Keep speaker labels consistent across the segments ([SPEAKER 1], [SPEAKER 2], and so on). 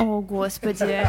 [SPEAKER 1] О, господи.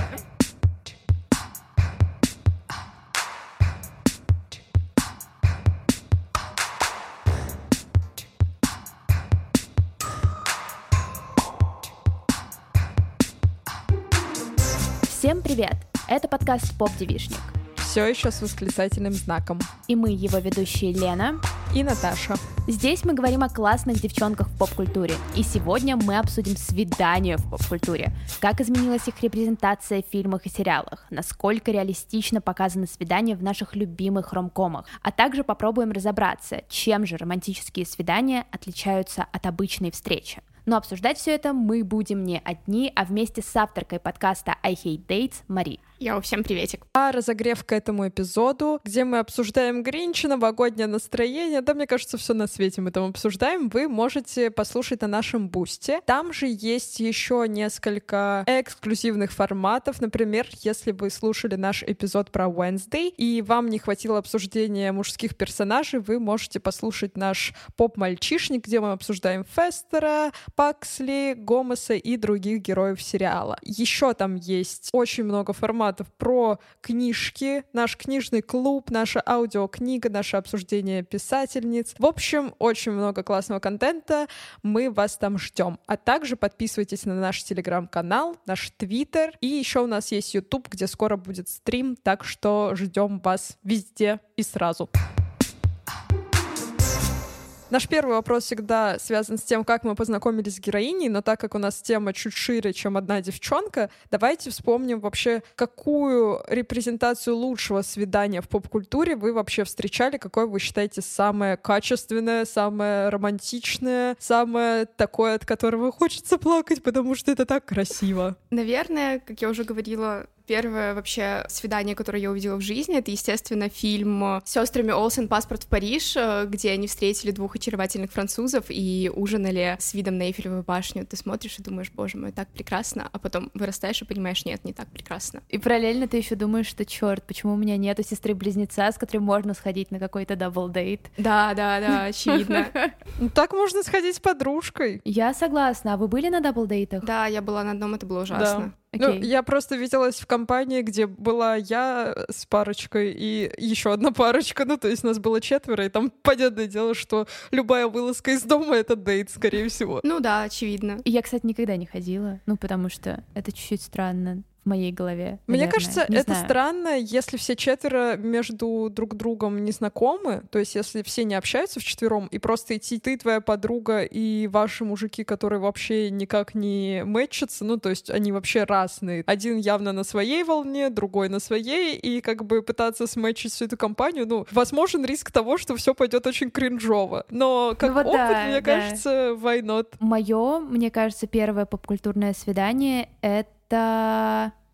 [SPEAKER 1] Всем привет! Это подкаст «Поп Девишник».
[SPEAKER 2] Все еще с восклицательным знаком.
[SPEAKER 1] И мы его ведущие Лена
[SPEAKER 2] и Наташа.
[SPEAKER 1] Здесь мы говорим о классных девчонках в поп-культуре. И сегодня мы обсудим свидания в поп-культуре. Как изменилась их репрезентация в фильмах и сериалах. Насколько реалистично показаны свидания в наших любимых ромкомах. А также попробуем разобраться, чем же романтические свидания отличаются от обычной встречи. Но обсуждать все это мы будем не одни, а вместе с авторкой подкаста I Hate Dates Мари.
[SPEAKER 3] Йоу, всем приветик.
[SPEAKER 2] А разогрев к этому эпизоду, где мы обсуждаем Гринча, новогоднее настроение, да, мне кажется, все на свете мы там обсуждаем, вы можете послушать на нашем бусте. Там же есть еще несколько эксклюзивных форматов. Например, если вы слушали наш эпизод про Wednesday, и вам не хватило обсуждения мужских персонажей, вы можете послушать наш поп-мальчишник, где мы обсуждаем Фестера, Паксли, Гомеса и других героев сериала. Еще там есть очень много форматов про книжки, наш книжный клуб, наша аудиокнига, наше обсуждение писательниц. В общем, очень много классного контента. Мы вас там ждем. А также подписывайтесь на наш телеграм-канал, наш твиттер. И еще у нас есть YouTube, где скоро будет стрим, так что ждем вас везде и сразу. Наш первый вопрос всегда связан с тем, как мы познакомились с героиней, но так как у нас тема чуть шире, чем одна девчонка, давайте вспомним вообще, какую репрезентацию лучшего свидания в поп-культуре вы вообще встречали, какое вы считаете самое качественное, самое романтичное, самое такое, от которого хочется плакать, потому что это так красиво.
[SPEAKER 3] Наверное, как я уже говорила, Первое вообще свидание, которое я увидела в жизни, это, естественно, фильм с сестрами Олсен «Паспорт в Париж», э, где они встретили двух очаровательных французов и ужинали с видом на Эйфелевую башню. Ты смотришь и думаешь, боже мой, так прекрасно, а потом вырастаешь и понимаешь, нет, не так прекрасно.
[SPEAKER 1] И параллельно ты еще думаешь, что черт, почему у меня нету сестры-близнеца, с которой можно сходить на какой-то double date.
[SPEAKER 3] Да, да, да, очевидно.
[SPEAKER 2] Ну так можно сходить с подружкой.
[SPEAKER 1] Я согласна. А вы были на double date ах?
[SPEAKER 3] Да, я была на одном, это было ужасно.
[SPEAKER 2] Okay. Ну, я просто виделась в компании, где была я с парочкой и еще одна парочка. Ну, то есть нас было четверо, и там понятное дело, что любая вылазка из дома — это date, скорее всего.
[SPEAKER 3] Ну да, очевидно.
[SPEAKER 1] И я, кстати, никогда не ходила, ну, потому что это чуть-чуть странно моей голове.
[SPEAKER 2] Наверное. Мне кажется, не это знаю. странно, если все четверо между друг другом не знакомы, то есть если все не общаются вчетвером, и просто идти ты, твоя подруга и ваши мужики, которые вообще никак не мэчатся, ну, то есть они вообще разные. Один явно на своей волне, другой на своей, и как бы пытаться сметчить всю эту компанию, ну, возможен риск того, что все пойдет очень кринжово. Но как ну, вот опыт, да, мне да. кажется, why not?
[SPEAKER 1] Мое, мне кажется, первое попкультурное свидание — это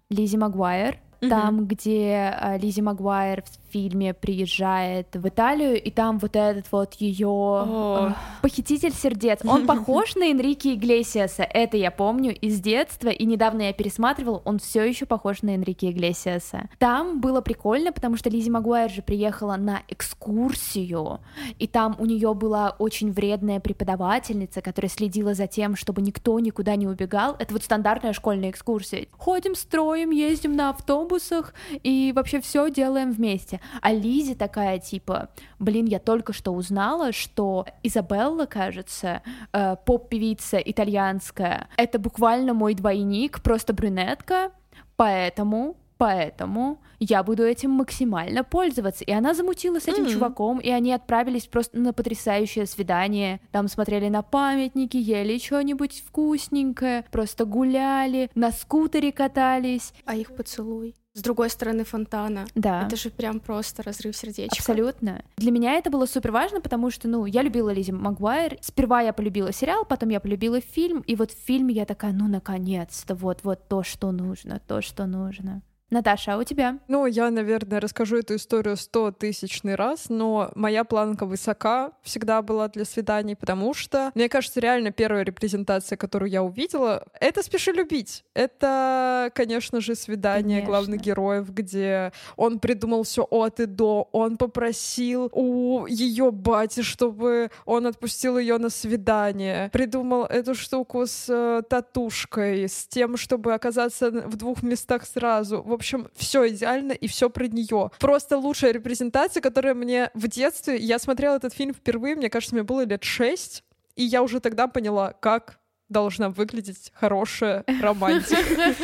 [SPEAKER 1] Лизи Магуайр, там, где э, Лизи Магуайр фильме приезжает в Италию, и там вот этот вот ее oh. э, похититель сердец. Он похож на Энрике Иглесиаса. Это я помню из детства, и недавно я пересматривал, он все еще похож на Энрике Иглесиаса. Там было прикольно, потому что Лизи Магуайр же приехала на экскурсию, и там у нее была очень вредная преподавательница, которая следила за тем, чтобы никто никуда не убегал. Это вот стандартная школьная экскурсия. Ходим, строим, ездим на автобусах и вообще все делаем вместе. А Лизи такая типа, блин, я только что узнала, что Изабелла, кажется, э, поп-певица итальянская, это буквально мой двойник, просто брюнетка, поэтому Поэтому я буду этим максимально пользоваться. И она замутила с этим mm-hmm. чуваком, и они отправились просто на потрясающее свидание. Там смотрели на памятники, ели что-нибудь вкусненькое, просто гуляли, на скутере катались.
[SPEAKER 3] А их поцелуй? с другой стороны фонтана.
[SPEAKER 1] Да.
[SPEAKER 3] Это же прям просто разрыв сердечка.
[SPEAKER 1] Абсолютно. Для меня это было супер важно, потому что, ну, я любила Лизи Магуайр. Сперва я полюбила сериал, потом я полюбила фильм, и вот в фильме я такая, ну, наконец-то, вот-вот то, что нужно, то, что нужно. Наташа, а у тебя?
[SPEAKER 2] Ну, я, наверное, расскажу эту историю сто тысячный раз, но моя планка высока всегда была для свиданий, потому что, мне кажется, реально первая репрезентация, которую я увидела, это «Спеши любить». Это, конечно же, свидание конечно. главных героев, где он придумал все от и до, он попросил у ее бати, чтобы он отпустил ее на свидание, придумал эту штуку с э, татушкой, с тем, чтобы оказаться в двух местах сразу. Общем, все идеально и все про нее. Просто лучшая репрезентация, которая мне в детстве... Я смотрела этот фильм впервые, мне кажется, мне было лет шесть, и я уже тогда поняла, как должна выглядеть хорошая романтика.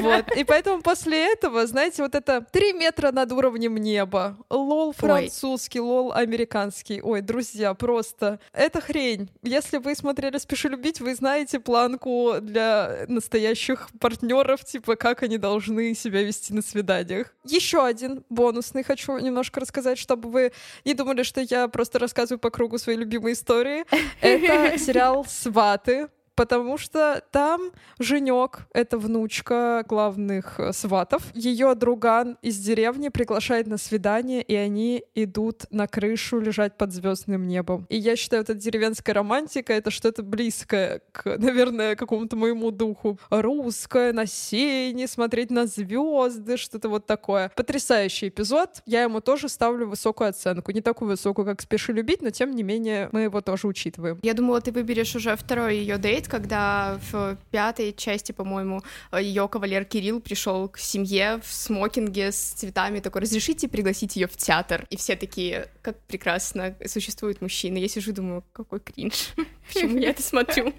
[SPEAKER 2] Вот. И поэтому после этого, знаете, вот это три метра над уровнем неба, лол французский, лол американский. Ой, друзья, просто это хрень. Если вы смотрели «Спеши любить», вы знаете планку для настоящих партнеров, типа как они должны себя вести на свиданиях. Еще один бонусный хочу немножко рассказать, чтобы вы не думали, что я просто рассказываю по кругу свои любимые истории. Это сериал «Сваты» потому что там Женек, это внучка главных э, сватов, ее друган из деревни приглашает на свидание, и они идут на крышу лежать под звездным небом. И я считаю, это деревенская романтика, это что-то близкое к, наверное, какому-то моему духу. Русское, на сене, смотреть на звезды, что-то вот такое. Потрясающий эпизод. Я ему тоже ставлю высокую оценку. Не такую высокую, как «Спеши любить», но тем не менее мы его тоже учитываем.
[SPEAKER 3] Я думала, ты выберешь уже второй ее дейт, когда в пятой части, по-моему, ее кавалер Кирилл пришел к семье в смокинге с цветами, такой, разрешите пригласить ее в театр? И все такие, как прекрасно существуют мужчины. Я сижу, думаю, какой кринж. Почему я это смотрю?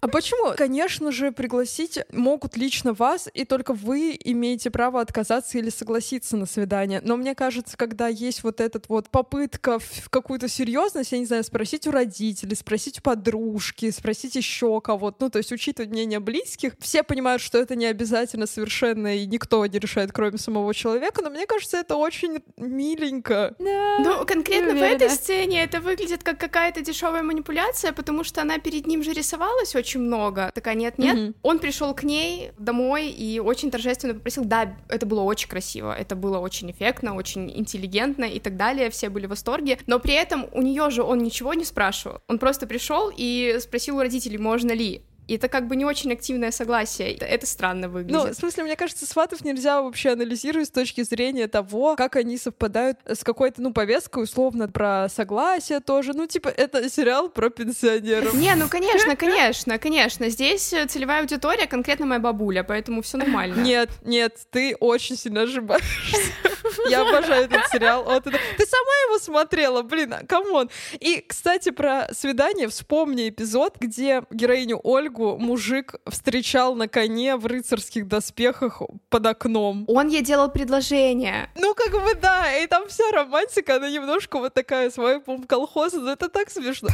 [SPEAKER 2] А почему? Конечно же, пригласить могут лично вас, и только вы имеете право отказаться или согласиться на свидание. Но мне кажется, когда есть вот этот вот попытка в какую-то серьезность, я не знаю, спросить у родителей, спросить у подружки, спросить еще кого-то, ну, то есть учитывать мнение близких, все понимают, что это не обязательно совершенно, и никто не решает, кроме самого человека, но мне кажется, это очень миленько.
[SPEAKER 3] Да, ну, конкретно в этой сцене это выглядит как какая-то дешевая манипуляция, потому что она перед ним же рисовалась очень много. Такая, нет-нет. Mm-hmm. Он пришел к ней домой и очень торжественно попросил, да, это было очень красиво, это было очень эффектно, очень интеллигентно и так далее, все были в восторге, но при этом у нее же он ничего не спрашивал, он просто пришел и спросил у родителей, можно ли, lire. И это как бы не очень активное согласие. Это странно выглядит.
[SPEAKER 2] Ну, в смысле, мне кажется, сватов нельзя вообще анализировать с точки зрения того, как они совпадают с какой-то, ну, повесткой, условно, про согласие тоже. Ну, типа, это сериал про пенсионеров.
[SPEAKER 3] Не, ну, конечно, конечно, конечно. Здесь целевая аудитория конкретно моя бабуля, поэтому все нормально.
[SPEAKER 2] Нет, нет, ты очень сильно ошибаешься. Я обожаю этот сериал. Вот это. Ты сама его смотрела, блин, come on. И, кстати, про свидание вспомни эпизод, где героиню Ольгу мужик встречал на коне в рыцарских доспехах под окном.
[SPEAKER 3] Он ей делал предложение.
[SPEAKER 2] Ну, как бы да, и там вся романтика, она немножко вот такая с vibe ом колхоза, но это так смешно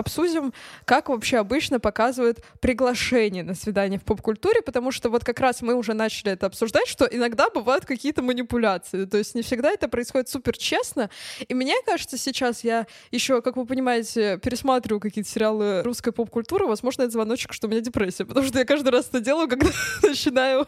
[SPEAKER 2] обсудим, как вообще обычно показывают приглашение на свидание в поп-культуре, потому что вот как раз мы уже начали это обсуждать, что иногда бывают какие-то манипуляции, то есть не всегда это происходит супер честно, и мне кажется, сейчас я еще, как вы понимаете, пересматриваю какие-то сериалы русской поп-культуры, возможно, это звоночек, что у меня депрессия, потому что я каждый раз это делаю, когда начинаю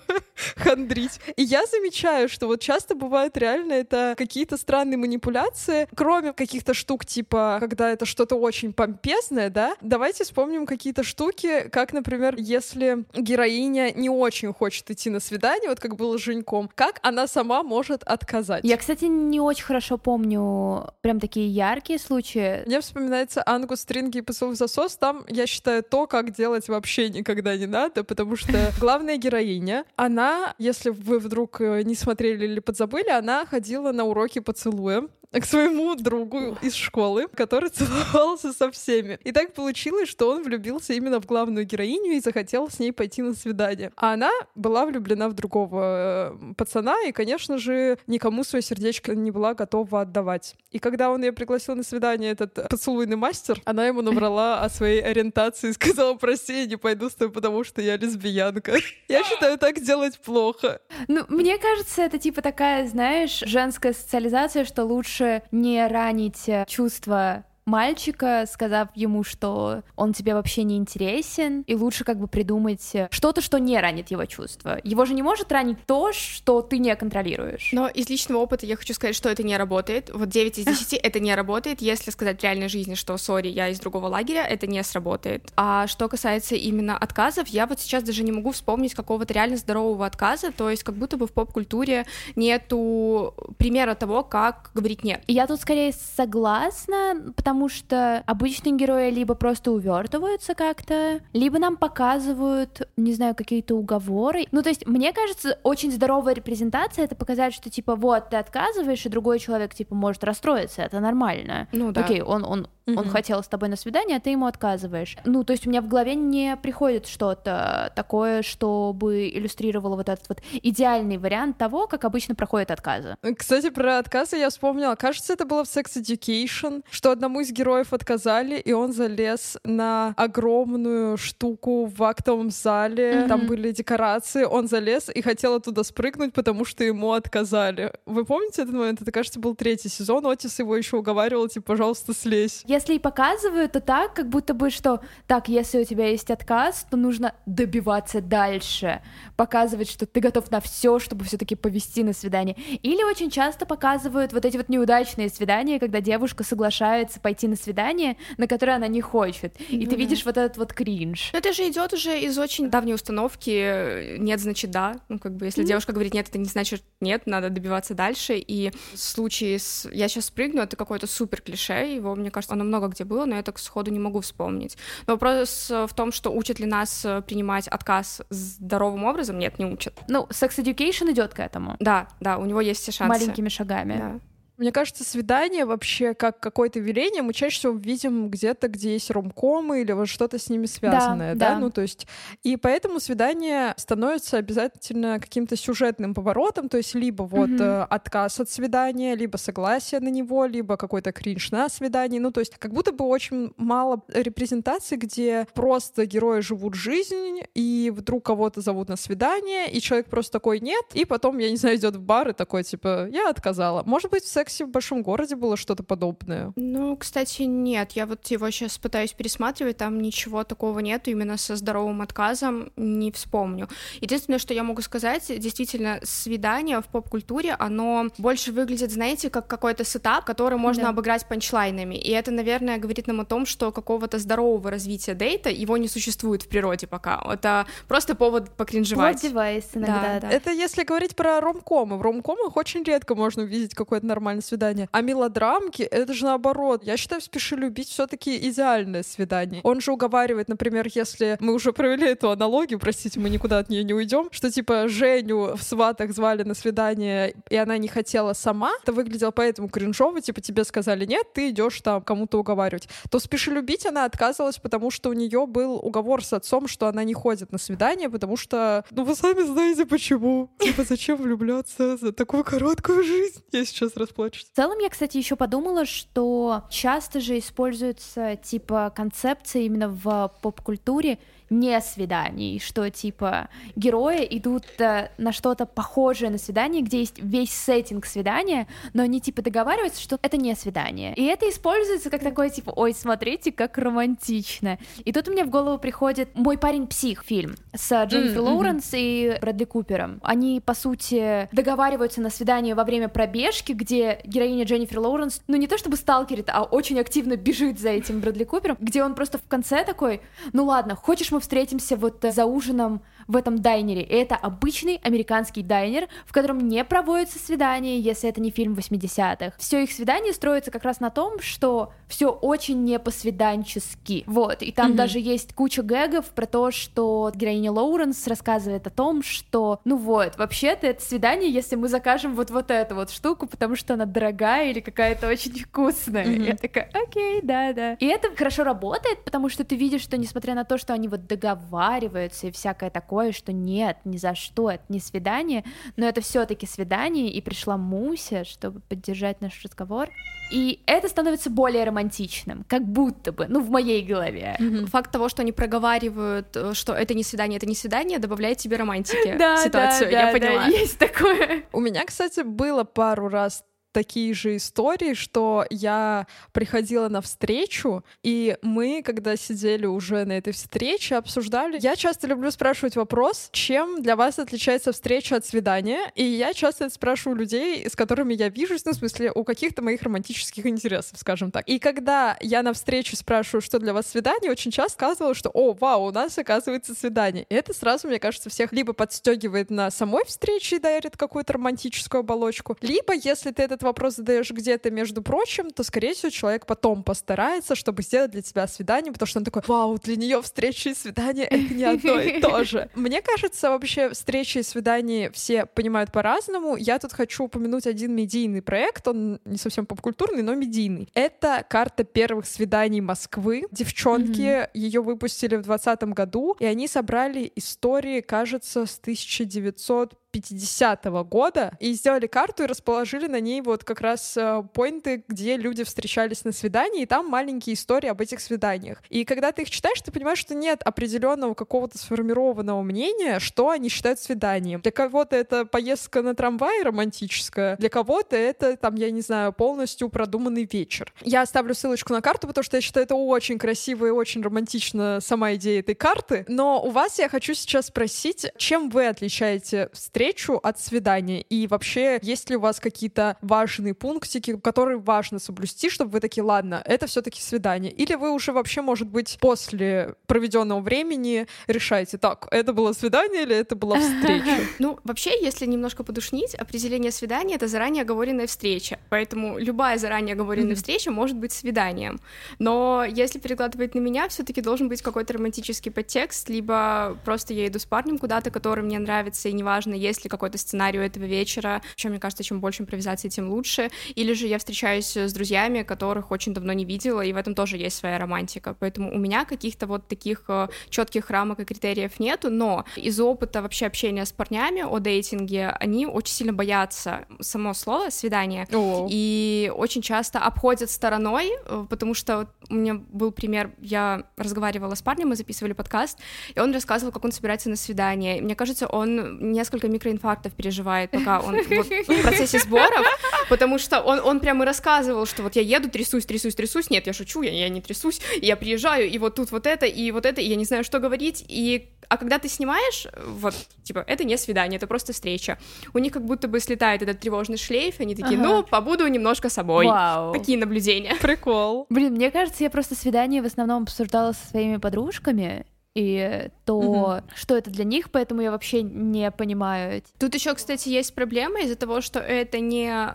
[SPEAKER 2] хандрить. И я замечаю, что вот часто бывают реально это какие-то странные манипуляции, кроме каких-то штук, типа, когда это что-то очень помпезное, интересное, да? Давайте вспомним какие-то штуки, как, например, если героиня не очень хочет идти на свидание, вот как было с Женьком, как она сама может отказать?
[SPEAKER 1] Я, кстати, не очень хорошо помню прям такие яркие случаи.
[SPEAKER 2] Мне вспоминается Ангус Стринги и поцелуй засос. Там, я считаю, то, как делать вообще никогда не надо, потому что главная героиня, она, если вы вдруг э, не смотрели или подзабыли, она ходила на уроки поцелуя к своему другу из школы, который целовался со всеми. И так получилось, что он влюбился именно в главную героиню и захотел с ней пойти на свидание. А она была влюблена в другого э, пацана и, конечно же, никому свое сердечко не была готова отдавать. И когда он ее пригласил на свидание, этот поцелуйный мастер, она ему набрала о своей ориентации и сказала, прости, я не пойду с тобой, потому что я лесбиянка. Я считаю, так делать плохо.
[SPEAKER 1] Ну, мне кажется, это типа такая, знаешь, женская социализация, что лучше лучше не ранить э, чувства мальчика, сказав ему, что он тебе вообще не интересен, и лучше как бы придумать что-то, что не ранит его чувства. Его же не может ранить то, что ты не контролируешь.
[SPEAKER 3] Но из личного опыта я хочу сказать, что это не работает. Вот 9 из 10 это не работает. Если сказать в реальной жизни, что, сори, я из другого лагеря, это не сработает. А что касается именно отказов, я вот сейчас даже не могу вспомнить какого-то реально здорового отказа, то есть как будто бы в поп-культуре нету примера того, как говорить нет.
[SPEAKER 1] Я тут скорее согласна, потому потому что обычные герои либо просто увертываются как-то, либо нам показывают, не знаю, какие-то уговоры. Ну, то есть, мне кажется, очень здоровая репрезентация — это показать, что, типа, вот, ты отказываешь, и другой человек, типа, может расстроиться, это нормально.
[SPEAKER 3] Ну, да.
[SPEAKER 1] Окей, он, он, Mm-hmm. Он хотел с тобой на свидание, а ты ему отказываешь. Ну, то есть у меня в голове не приходит что-то такое, чтобы иллюстрировало вот этот вот идеальный вариант того, как обычно проходят отказы.
[SPEAKER 2] Кстати, про отказы я вспомнила. Кажется, это было в Sex Education, что одному из героев отказали, и он залез на огромную штуку в актовом зале. Mm-hmm. Там были декорации. Он залез и хотел оттуда спрыгнуть, потому что ему отказали. Вы помните этот момент? Это, кажется, был третий сезон. Отис его еще уговаривал, типа, пожалуйста, слезь.
[SPEAKER 1] Если и показывают, то так, как будто бы, что так, если у тебя есть отказ, то нужно добиваться дальше, показывать, что ты готов на все, чтобы все-таки повести на свидание. Или очень часто показывают вот эти вот неудачные свидания, когда девушка соглашается пойти на свидание, на которое она не хочет, и ну, ты видишь вот этот вот кринж.
[SPEAKER 3] Но это же идет уже из очень давней установки нет, значит да. Ну, как бы, если mm-hmm. девушка говорит нет, это не значит нет, надо добиваться дальше. И в случае с я сейчас прыгну, это какой-то супер клише, его, мне кажется, он оно много где было, но я так сходу не могу вспомнить. Но вопрос э, в том, что учат ли нас э, принимать отказ здоровым образом, нет, не учат.
[SPEAKER 1] Ну, Sex Education идет к этому.
[SPEAKER 3] Да, да, у него есть все шансы.
[SPEAKER 1] Маленькими шагами.
[SPEAKER 3] Да.
[SPEAKER 2] Мне кажется, свидание вообще как какое-то веление мы чаще всего видим где-то, где есть ромкомы или вот что-то с ними связанное, да, да? да? Ну, то есть, и поэтому свидание становится обязательно каким-то сюжетным поворотом, то есть либо вот mm отказ от свидания, либо согласие на него, либо какой-то кринж на свидании, ну, то есть как будто бы очень мало репрезентации, где просто герои живут жизнь, и вдруг кого-то зовут на свидание, и человек просто такой нет, и потом, я не знаю, идет в бар и такой, типа, я отказала. Может быть, в сексе в большом городе было что-то подобное?
[SPEAKER 3] Ну, кстати, нет. Я вот его сейчас пытаюсь пересматривать, там ничего такого нету, именно со здоровым отказом не вспомню. Единственное, что я могу сказать, действительно, свидание в поп-культуре, оно больше выглядит, знаете, как какой-то setup, который можно да. обыграть punchline ами. И это, наверное, говорит нам о том, что какого-то здорового развития date а его не существует в природе пока. Это просто повод покринжевать.
[SPEAKER 1] Вот девайс иногда, да. да.
[SPEAKER 2] Это если говорить про ромкомы. В ромкомах очень редко можно увидеть какой-то нормальный нормальное свидание. А мелодрамки — это же наоборот. Я считаю, «Спеши любить» все таки идеальное свидание. Он же уговаривает, например, если мы уже провели эту аналогию, простите, мы никуда от нее не уйдем, что типа Женю в «Сватах» звали на свидание, и она не хотела сама, это выглядело поэтому кринжово, типа тебе сказали нет, ты идешь там кому-то уговаривать. То «Спеши любить» она отказывалась, потому что у нее был уговор с отцом, что она не ходит на свидание, потому что, ну вы сами знаете почему. Типа зачем влюбляться за такую короткую жизнь? Я сейчас расплачусь
[SPEAKER 1] хочется. В целом, я, кстати, еще подумала, что часто же используется типа концепция именно в поп-культуре не свиданий, что типа герои идут э, на что-то похожее на свидание, где есть весь сеттинг свидания, но они типа договариваются, что это не свидание. И это используется как такое типа, ой, смотрите, как романтично. И тут у меня в голову приходит «Мой парень псих» фильм с Дженнифер mm-hmm. Лоуренс и Брэдли Купером. Они, по сути, договариваются на свидание во время пробежки, где героиня Дженнифер Лоуренс, ну не то чтобы сталкерит, а очень активно бежит за этим Брэдли Купером, где он просто в конце такой, ну ладно, хочешь мы встретимся вот за ужином в этом дайнере. И это обычный американский дайнер, в котором не проводятся свидания, если это не фильм 80-х. Все их свидания строятся как раз на том, что все очень не по-свиданчески. Вот, и там mm-hmm. даже есть куча гэгов про то, что героиня Лоуренс рассказывает о том, что, ну вот, вообще-то это свидание, если мы закажем вот вот эту вот штуку, потому что она дорогая или какая-то очень вкусная. Mm-hmm. Я такая, окей, да-да. И это хорошо работает, потому что ты видишь, что несмотря на то, что они вот договариваются и всякое такое, такое, что нет, ни за что, это не свидание, но это все-таки свидание, и пришла Муся, чтобы поддержать наш разговор. И это становится более романтичным, как будто бы, ну, в моей голове.
[SPEAKER 3] Mm-hmm. Факт того, что они проговаривают, э, что это не свидание, это не свидание, добавляет тебе романтики да, ситуацию,
[SPEAKER 1] да,
[SPEAKER 3] я
[SPEAKER 1] да,
[SPEAKER 3] поняла.
[SPEAKER 1] Да, есть такое.
[SPEAKER 2] У меня, кстати, было пару раз такие же истории, что я приходила на встречу, и мы, когда сидели уже на этой встрече, обсуждали. Я часто люблю спрашивать вопрос, чем для вас отличается встреча от свидания, и я часто это спрашиваю людей, с которыми я вижусь, ну, в смысле, у каких-то моих романтических интересов, скажем так. И когда я на встрече спрашиваю, что для вас свидание, очень часто сказывала, что, о, вау, у нас оказывается свидание. И это сразу, мне кажется, всех либо подстегивает на самой встрече и дарит какую-то романтическую оболочку, либо, если ты этот вопрос задаешь где-то между прочим, то, скорее всего, человек потом постарается, чтобы сделать для тебя свидание, потому что он такой, вау, для нее встреча и свидание — это не одно и то же. Мне кажется, вообще встречи и свидания все понимают по-разному. Я тут хочу упомянуть один медийный проект, он не совсем попкультурный, но медийный. Это карта первых свиданий Москвы. Девчонки mm-hmm. ее выпустили в 2020 году, и они собрали истории, кажется, с 1900 50-го года и сделали карту и расположили на ней вот как раз э, поинты, где люди встречались на свидании, и там маленькие истории об этих свиданиях. И когда ты их читаешь, ты понимаешь, что нет определенного какого-то сформированного мнения, что они считают свиданием. Для кого-то это поездка на трамвае романтическая, для кого-то это, там, я не знаю, полностью продуманный вечер. Я оставлю ссылочку на карту, потому что я считаю, это очень красиво и очень романтично сама идея этой карты. Но у вас я хочу сейчас спросить, чем вы отличаете встречи встречу от свидания? И вообще, есть ли у вас какие-то важные пунктики, которые важно соблюсти, чтобы вы такие, ладно, это все-таки свидание? Или вы уже вообще, может быть, после проведенного времени решаете, так, это было свидание или это была встреча?
[SPEAKER 3] Ну, вообще, если немножко подушнить, определение свидания — это заранее оговоренная встреча. Поэтому любая заранее оговоренная встреча может быть свиданием. Но если перекладывать на меня, все таки должен быть какой-то романтический подтекст, либо просто я иду с парнем куда-то, который мне нравится, и неважно, есть есть ли какой-то сценарий у этого вечера, чем мне кажется, чем больше импровизации, тем лучше, или же я встречаюсь с друзьями, которых очень давно не видела, и в этом тоже есть своя романтика, поэтому у меня каких-то вот таких э, четких рамок и критериев нету, но из опыта вообще общения с парнями о дейтинге, они очень сильно боятся само слово свидание, oh. и очень часто обходят стороной, э, потому что у меня был пример, я разговаривала с парнем, мы записывали подкаст, и он рассказывал, как он собирается на свидание. Мне кажется, он несколько микроинфарктов переживает, пока он вот, в процессе сборов, потому что он, он прямо и рассказывал, что вот я еду, трясусь, трясусь, трясусь, нет, я шучу, я, я не трясусь, я приезжаю, и вот тут вот это, и вот это, и я не знаю, что говорить, и а когда ты снимаешь, вот, типа, это не свидание, это просто встреча. У них как будто бы слетает этот тревожный шлейф, и они такие, ага. ну, побуду немножко собой. Вау. Такие наблюдения.
[SPEAKER 2] Прикол.
[SPEAKER 1] Блин, мне кажется, я просто свидание в основном обсуждала со своими подружками, и то, угу. что это для них, поэтому я вообще не понимаю.
[SPEAKER 3] Тут еще, кстати, есть проблема из-за того, что это не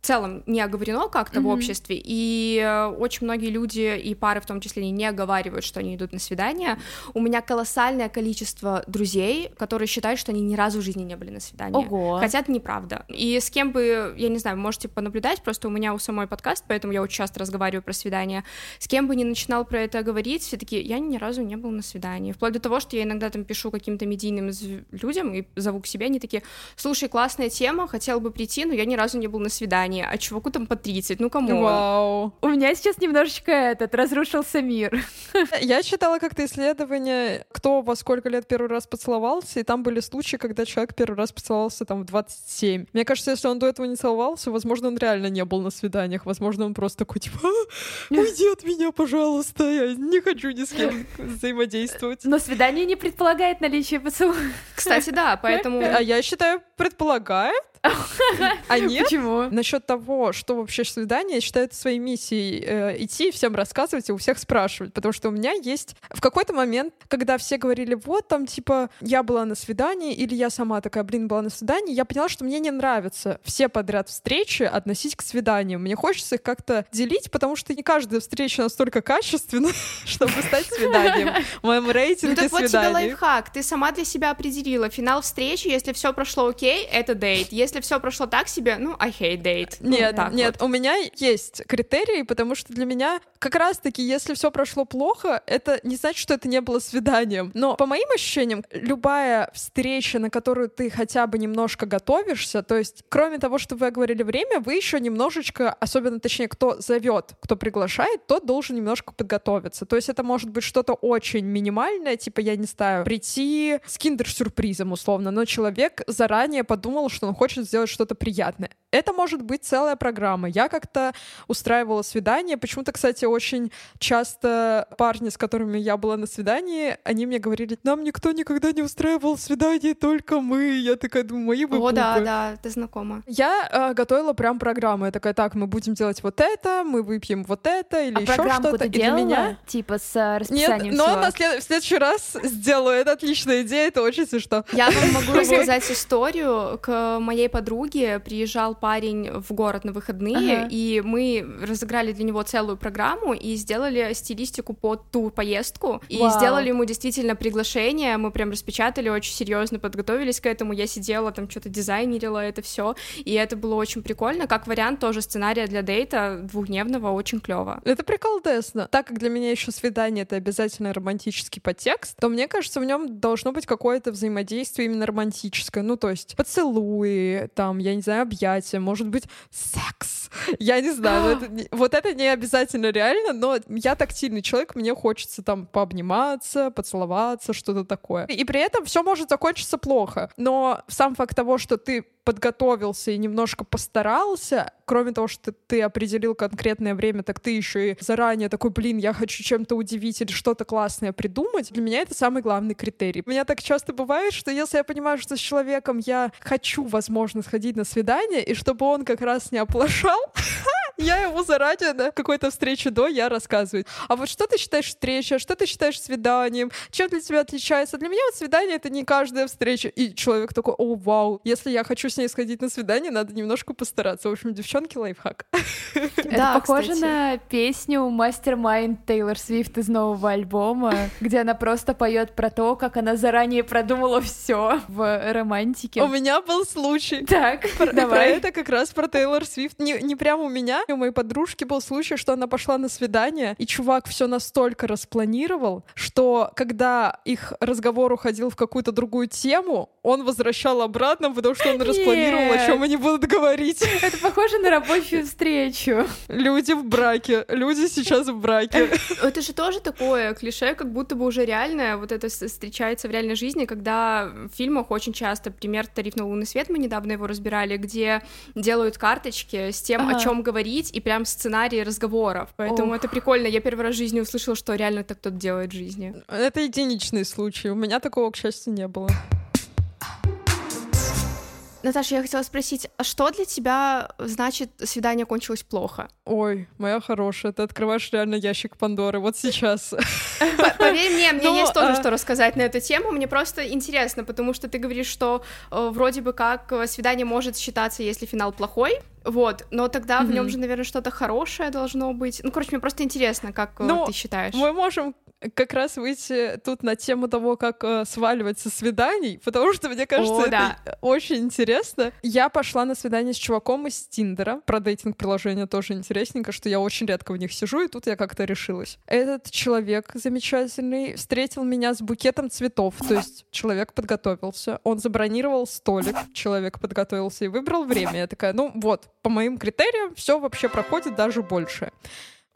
[SPEAKER 3] в целом не оговорено как-то mm-hmm. в обществе, и э, очень многие люди, и пары в том числе, не оговаривают, что они идут на свидание. У меня колоссальное количество друзей, которые считают, что они ни разу в жизни не были на свидании.
[SPEAKER 1] Ого.
[SPEAKER 3] Хотя это неправда. И с кем бы, я не знаю, можете понаблюдать, просто у меня у самой подкаст, поэтому я очень часто разговариваю про свидания. С кем бы ни начинал про это говорить, все таки я ни разу не был на свидании. Вплоть до того, что я иногда там пишу каким-то медийным людям и зову к себе, они такие, слушай, классная тема, хотел бы прийти, но я ни разу не был на свидании свидание, а чуваку там по 30, ну кому?
[SPEAKER 2] Вау.
[SPEAKER 1] У меня сейчас немножечко этот, разрушился мир.
[SPEAKER 2] Я читала как-то исследование, кто во сколько лет первый раз поцеловался, и там были случаи, когда человек первый раз поцеловался там в 27. Мне кажется, если он до этого не целовался, возможно, он реально не был на свиданиях, возможно, он просто такой, типа, «А, уйди от меня, пожалуйста, я не хочу ни с кем взаимодействовать.
[SPEAKER 1] Но свидание не предполагает наличие поцелуя.
[SPEAKER 3] Кстати, да, поэтому...
[SPEAKER 2] А я считаю, предполагает, а нет?
[SPEAKER 1] Почему?
[SPEAKER 2] Насчет того, что вообще свидание, я считаю это своей миссией э, идти, всем рассказывать и у всех спрашивать. Потому что у меня есть в какой-то момент, когда все говорили, вот там, типа, я была на свидании, или я сама такая, блин, была на свидании, я поняла, что мне не нравится все подряд встречи относить к свиданиям. Мне хочется их как-то делить, потому что не каждая встреча настолько качественна, чтобы стать свиданием. В моем рейтинге
[SPEAKER 3] Ну так вот тебе лайфхак. Ты сама для себя определила. Финал встречи, если все прошло окей, это дейт. Если все прошло так себе, ну, I hate date.
[SPEAKER 2] Нет, ну, нет, вот. у меня есть критерии, потому что для меня как раз-таки, если все прошло плохо, это не значит, что это не было свиданием. Но по моим ощущениям, любая встреча, на которую ты хотя бы немножко готовишься, то есть, кроме того, что вы говорили время, вы еще немножечко, особенно точнее, кто зовет, кто приглашает, тот должен немножко подготовиться. То есть это может быть что-то очень минимальное, типа, я не знаю, прийти с киндер-сюрпризом условно, но человек заранее подумал, что он хочет сделать что-то приятное. Это может быть быть целая программа. Я как-то устраивала свидание. Почему-то, кстати, очень часто парни, с которыми я была на свидании, они мне говорили, нам никто никогда не устраивал свидание, только мы. Я такая думаю, мои вы
[SPEAKER 3] О, да, да, ты знакома.
[SPEAKER 2] Я э, готовила прям программу. Я такая, так, мы будем делать вот это, мы выпьем вот это или
[SPEAKER 1] а
[SPEAKER 2] еще что-то.
[SPEAKER 1] Ты и
[SPEAKER 2] для меня
[SPEAKER 1] типа с э, расписанием
[SPEAKER 2] Нет, но на след... в следующий раз сделаю. Это отличная идея, это очень смешно.
[SPEAKER 3] Я вам могу рассказать историю. К моей подруге приезжал парень в город на выходные, ага. и мы разыграли для него целую программу и сделали стилистику под ту поездку, и Вау. сделали ему действительно приглашение. Мы прям распечатали, очень серьезно подготовились к этому. Я сидела там что-то дизайнерила это все, и это было очень прикольно. Как вариант тоже сценария для дейта двухдневного очень клево.
[SPEAKER 2] Это прикол Десно. Так как для меня еще свидание это обязательно романтический подтекст, то мне кажется, в нем должно быть какое-то взаимодействие именно романтическое. Ну, то есть поцелуи, там, я не знаю, объятия, может быть, секс. Я не знаю, это, вот это не обязательно реально, но я тактильный человек, мне хочется там пообниматься, поцеловаться, что-то такое. И при этом все может закончиться плохо. Но сам факт того, что ты подготовился и немножко постарался, кроме того, что ты определил конкретное время, так ты еще и заранее такой, блин, я хочу чем-то удивить или что-то классное придумать, для меня это самый главный критерий. У меня так часто бывает, что если я понимаю, что с человеком я хочу, возможно, сходить на свидание, и чтобы он как раз не оплошал, я ему заранее на какой-то встрече до я рассказываю. А вот что ты считаешь встречей, что ты считаешь свиданием, чем для тебя отличается? Для меня вот свидание — это не каждая встреча. И человек такой, о, вау, если я хочу ней сходить на свидание, надо немножко постараться. В общем, девчонки, лайфхак.
[SPEAKER 1] Это похоже на песню «Мастер-майнд» Тейлор Свифт из нового альбома, где она просто поет про то, как она заранее продумала все в романтике.
[SPEAKER 2] У меня был случай.
[SPEAKER 1] Так,
[SPEAKER 2] давай. Это как раз про Тейлор Свифт. Не, не прямо у меня, у моей подружки был случай, что она пошла на свидание, и чувак все настолько распланировал, что когда их разговор уходил в какую-то другую тему, он возвращал обратно, потому что он распланировал, о чем они будут говорить.
[SPEAKER 1] Это похоже на рабочую встречу.
[SPEAKER 2] Люди в браке, люди сейчас в браке.
[SPEAKER 3] Это же тоже такое клише, как будто бы уже реальное, вот это встречается в реальной жизни, когда в фильмах очень часто, пример «Тариф на лунный свет», мы недавно его разбирали, где делают карточки с тем, ага. о чем говорить, и прям сценарии разговоров. Поэтому Ох. это прикольно. Я первый раз в жизни услышала, что реально так кто-то делает в жизни.
[SPEAKER 2] Это единичный случай. У меня такого, к счастью, не было.
[SPEAKER 3] Наташа, я хотела спросить, а что для тебя значит свидание кончилось плохо?
[SPEAKER 2] Ой, моя хорошая, ты открываешь реально ящик Пандоры вот сейчас.
[SPEAKER 3] Поверь мне, мне есть тоже а что рассказать на эту тему. Мне просто интересно, потому что ты говоришь, что э, вроде бы как э, свидание может считаться, если финал плохой, вот, но тогда в нем же, наверное, что-то хорошее должно быть. Ну, короче, мне просто интересно, как э, ну, ты считаешь.
[SPEAKER 2] Мы можем как раз выйти тут на тему того, как э, сваливать со свиданий, потому что мне кажется, О, это да. очень интересно. Я пошла на свидание с чуваком из Тиндера. Про дейтинг-приложение тоже интересненько, что я очень редко в них сижу, и тут я как-то решилась. Этот человек замечательный встретил меня с букетом цветов, то есть человек подготовился, он забронировал столик, человек подготовился и выбрал время. Я такая, ну вот, по моим критериям все вообще проходит даже больше.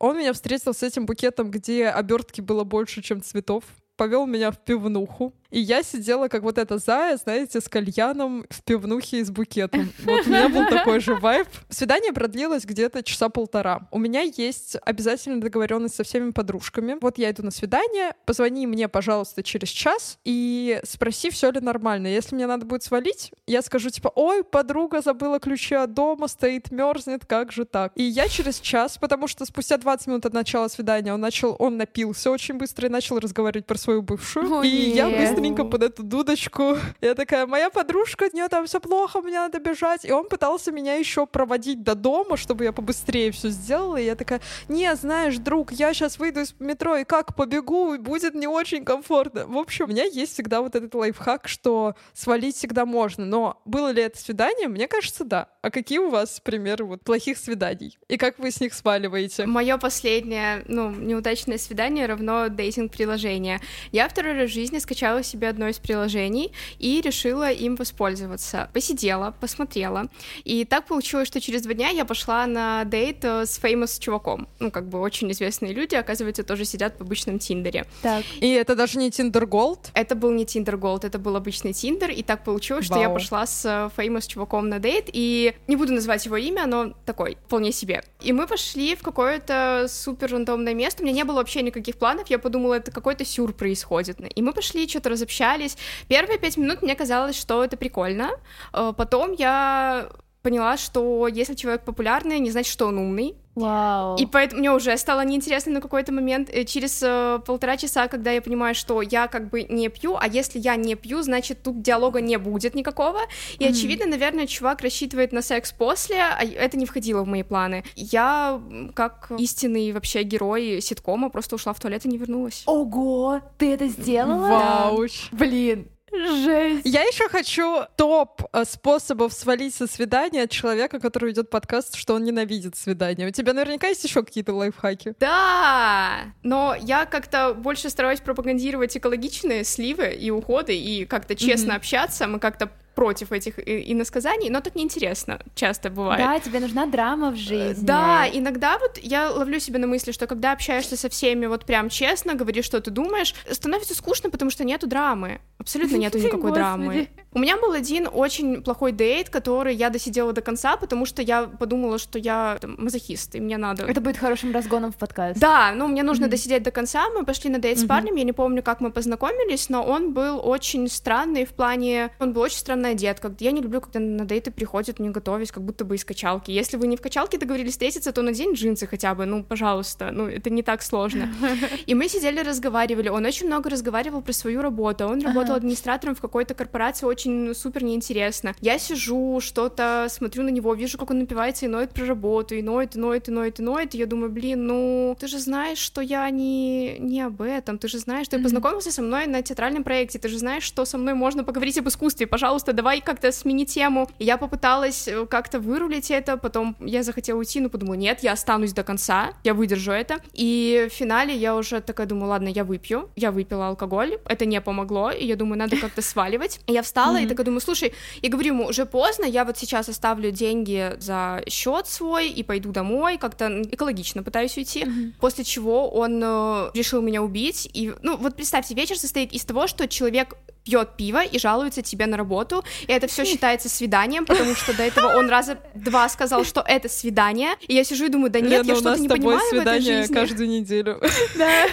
[SPEAKER 2] Он меня встретил с этим букетом, где обертки было больше, чем цветов повел меня в пивнуху. И я сидела, как вот эта зая, знаете, с кальяном в пивнухе и с букетом. Вот у меня был такой же вайб. Свидание продлилось где-то часа полтора. У меня есть обязательная договоренность со всеми подружками. Вот я иду на свидание, позвони мне, пожалуйста, через час и спроси, все ли нормально. Если мне надо будет свалить, я скажу типа, ой, подруга забыла ключи от дома, стоит, мерзнет, как же так? И я через час, потому что спустя 20 минут от начала свидания он начал, он напился очень быстро и начал разговаривать про свою бывшую. О, и нет. я быстренько под эту дудочку. Я такая, моя подружка, у нее там все плохо, мне надо бежать. И он пытался меня еще проводить до дома, чтобы я побыстрее все сделала. И я такая, не, знаешь, друг, я сейчас выйду из метро и как побегу, будет не очень комфортно. В общем, у меня есть всегда вот этот лайфхак, что свалить всегда можно. Но было ли это свидание? Мне кажется, да. А какие у вас примеры вот плохих свиданий? И как вы с них сваливаете?
[SPEAKER 3] Мое последнее, ну, неудачное свидание равно дейтинг-приложение. Я второй раз в жизни скачала себе одно из приложений и решила им воспользоваться. Посидела, посмотрела. И так получилось, что через два дня я пошла на дейт э, с famous чуваком. Ну, как бы очень известные люди, оказывается, тоже сидят в обычном Тиндере.
[SPEAKER 2] Так. И это даже не Tinder Gold?
[SPEAKER 3] Это был не Tinder Gold, это был обычный Тиндер. И так получилось, Вау. что я пошла с famous чуваком на дейт. И не буду называть его имя, но такой, вполне себе. И мы пошли в какое-то супер рандомное место, у меня не было вообще никаких планов, я подумала, это какой-то сюр происходит. И мы пошли, что-то разобщались. Первые пять минут мне казалось, что это прикольно, э, потом я поняла, что если человек популярный, не значит, что он умный.
[SPEAKER 1] Вау.
[SPEAKER 3] И поэтому мне уже стало неинтересно на какой-то момент. Э, через э, полтора часа, когда я понимаю, что я как бы не пью, а если я не пью, значит тут диалога не будет никакого. И mm-hmm. очевидно, наверное, чувак рассчитывает на секс после, а это не входило в мои планы. Я, как истинный вообще герой ситкома, просто ушла в туалет и не вернулась.
[SPEAKER 1] Ого, ты это сделала?
[SPEAKER 2] Вауч.
[SPEAKER 1] Да. Блин, Жесть.
[SPEAKER 2] Я еще хочу топ э, способов свалить со свидания от человека, который ведет подкаст, что он ненавидит свидания. У тебя наверняка есть еще какие-то лайфхаки.
[SPEAKER 3] Да, но я как-то больше стараюсь пропагандировать экологичные сливы и уходы и как-то честно mm-hmm. общаться. Мы как-то против этих иносказаний, но так неинтересно часто бывает.
[SPEAKER 1] Да, тебе нужна драма в жизни.
[SPEAKER 3] Да, иногда вот я ловлю себя на мысли, что когда общаешься со всеми вот прям честно, говоришь, что ты думаешь, становится скучно, потому что нету драмы. Абсолютно нету никакой драмы. У меня был один очень плохой дейт, который я досидела до конца, потому что я подумала, что я там, мазохист, и мне надо...
[SPEAKER 1] Это будет хорошим разгоном в подкаст.
[SPEAKER 3] Да, ну, мне нужно mm-hmm. досидеть до конца. Мы пошли на дейт mm-hmm. с парнем, я не помню, как мы познакомились, но он был очень странный в плане... Он был очень странно одет. Как... Я не люблю, когда на дейты приходят, не готовясь, как будто бы из качалки. Если вы не в качалке договорились встретиться, то надень джинсы хотя бы, ну, пожалуйста, ну, это не так сложно. И мы сидели, разговаривали. Он очень много разговаривал про свою работу. Он работал администратором в какой-то корпорации, очень супер неинтересно. Я сижу, что-то смотрю на него, вижу, как он напивается и ноет про работу, и ноет, и ноет, и ноет, и ноет, и я думаю, блин, ну, ты же знаешь, что я не, не об этом, ты же знаешь, что ты познакомился со мной на театральном проекте, ты же знаешь, что со мной можно поговорить об искусстве, пожалуйста, давай как-то смени тему. И я попыталась э, как-то вырулить это, потом я захотела уйти, но подумала, нет, я останусь до конца, я выдержу это. И в финале я уже такая думаю, ладно, я выпью, я выпила алкоголь, это не помогло, и я думаю, надо как-то сваливать. И я встала mm-hmm. и такая думаю, слушай, я говорю ему, уже поздно, я вот сейчас оставлю деньги за счет свой и пойду домой, как-то экологично пытаюсь уйти. Mm-hmm. После чего он э, решил меня убить. И, ну, вот представьте, вечер состоит из того, что человек пьет пиво и жалуется тебе на работу, и это все считается свиданием, потому что до этого он раза два сказал, что это свидание, и я сижу и думаю, да нет, Лена, я что-то не понимаю в этой жизни.
[SPEAKER 2] каждую неделю.
[SPEAKER 3] Да.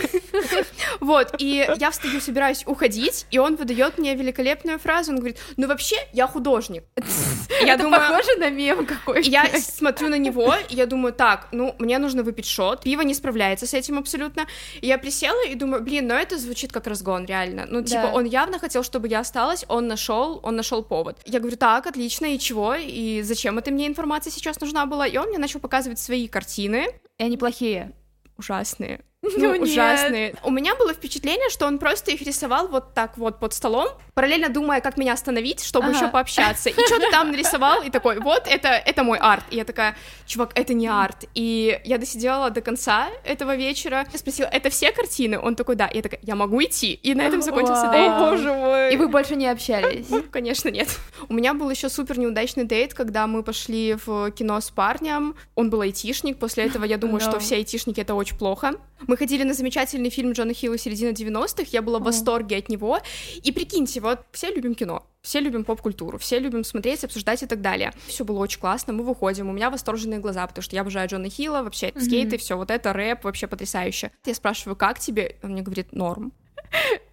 [SPEAKER 3] Вот, и я встаю, собираюсь уходить, и он выдает мне великолепную фразу, он говорит, ну вообще, я художник.
[SPEAKER 1] Я думаю, похоже на мем какой-то.
[SPEAKER 3] Я смотрю на него, и я думаю, так, ну, мне нужно выпить шот, пиво не справляется с этим абсолютно, и я присела и думаю, блин, ну это звучит как разгон, реально, ну, типа, он явно хотел хотел, чтобы я осталась, он нашел, он нашел повод. Я говорю, так, отлично, и чего? И зачем эта мне информация сейчас нужна была? И он мне начал показывать свои картины.
[SPEAKER 1] И они плохие.
[SPEAKER 3] Ужасные. Ну, ну ужасные. У меня было впечатление, что он просто их рисовал вот так вот под столом, параллельно думая, как меня остановить, чтобы ага. еще пообщаться. И что-то там нарисовал, и такой, вот, это, это мой арт. И я такая, чувак, это не арт. И я досидела до конца этого вечера. Я спросила, это все картины? Он такой, да. И я такая, я могу идти? И на этом закончился дейт.
[SPEAKER 2] О, боже мой.
[SPEAKER 1] И вы больше не общались?
[SPEAKER 3] Конечно, нет. У меня был еще супер неудачный дейт, когда мы пошли в кино с парнем. Он был айтишник. После этого я думаю, что все айтишники — это очень плохо. Мы ходили на замечательный фильм Джона Хилла середины 90-х, я была в восторге от него. И прикиньте, вот все любим кино, все любим поп-культуру, все любим смотреть, обсуждать и так далее. Все было очень классно, мы выходим, у меня восторженные глаза, потому что я обожаю Джона Хилла, вообще mm-hmm. скейты, все вот это, рэп, вообще потрясающе. Я спрашиваю, как тебе? Он мне говорит, норм.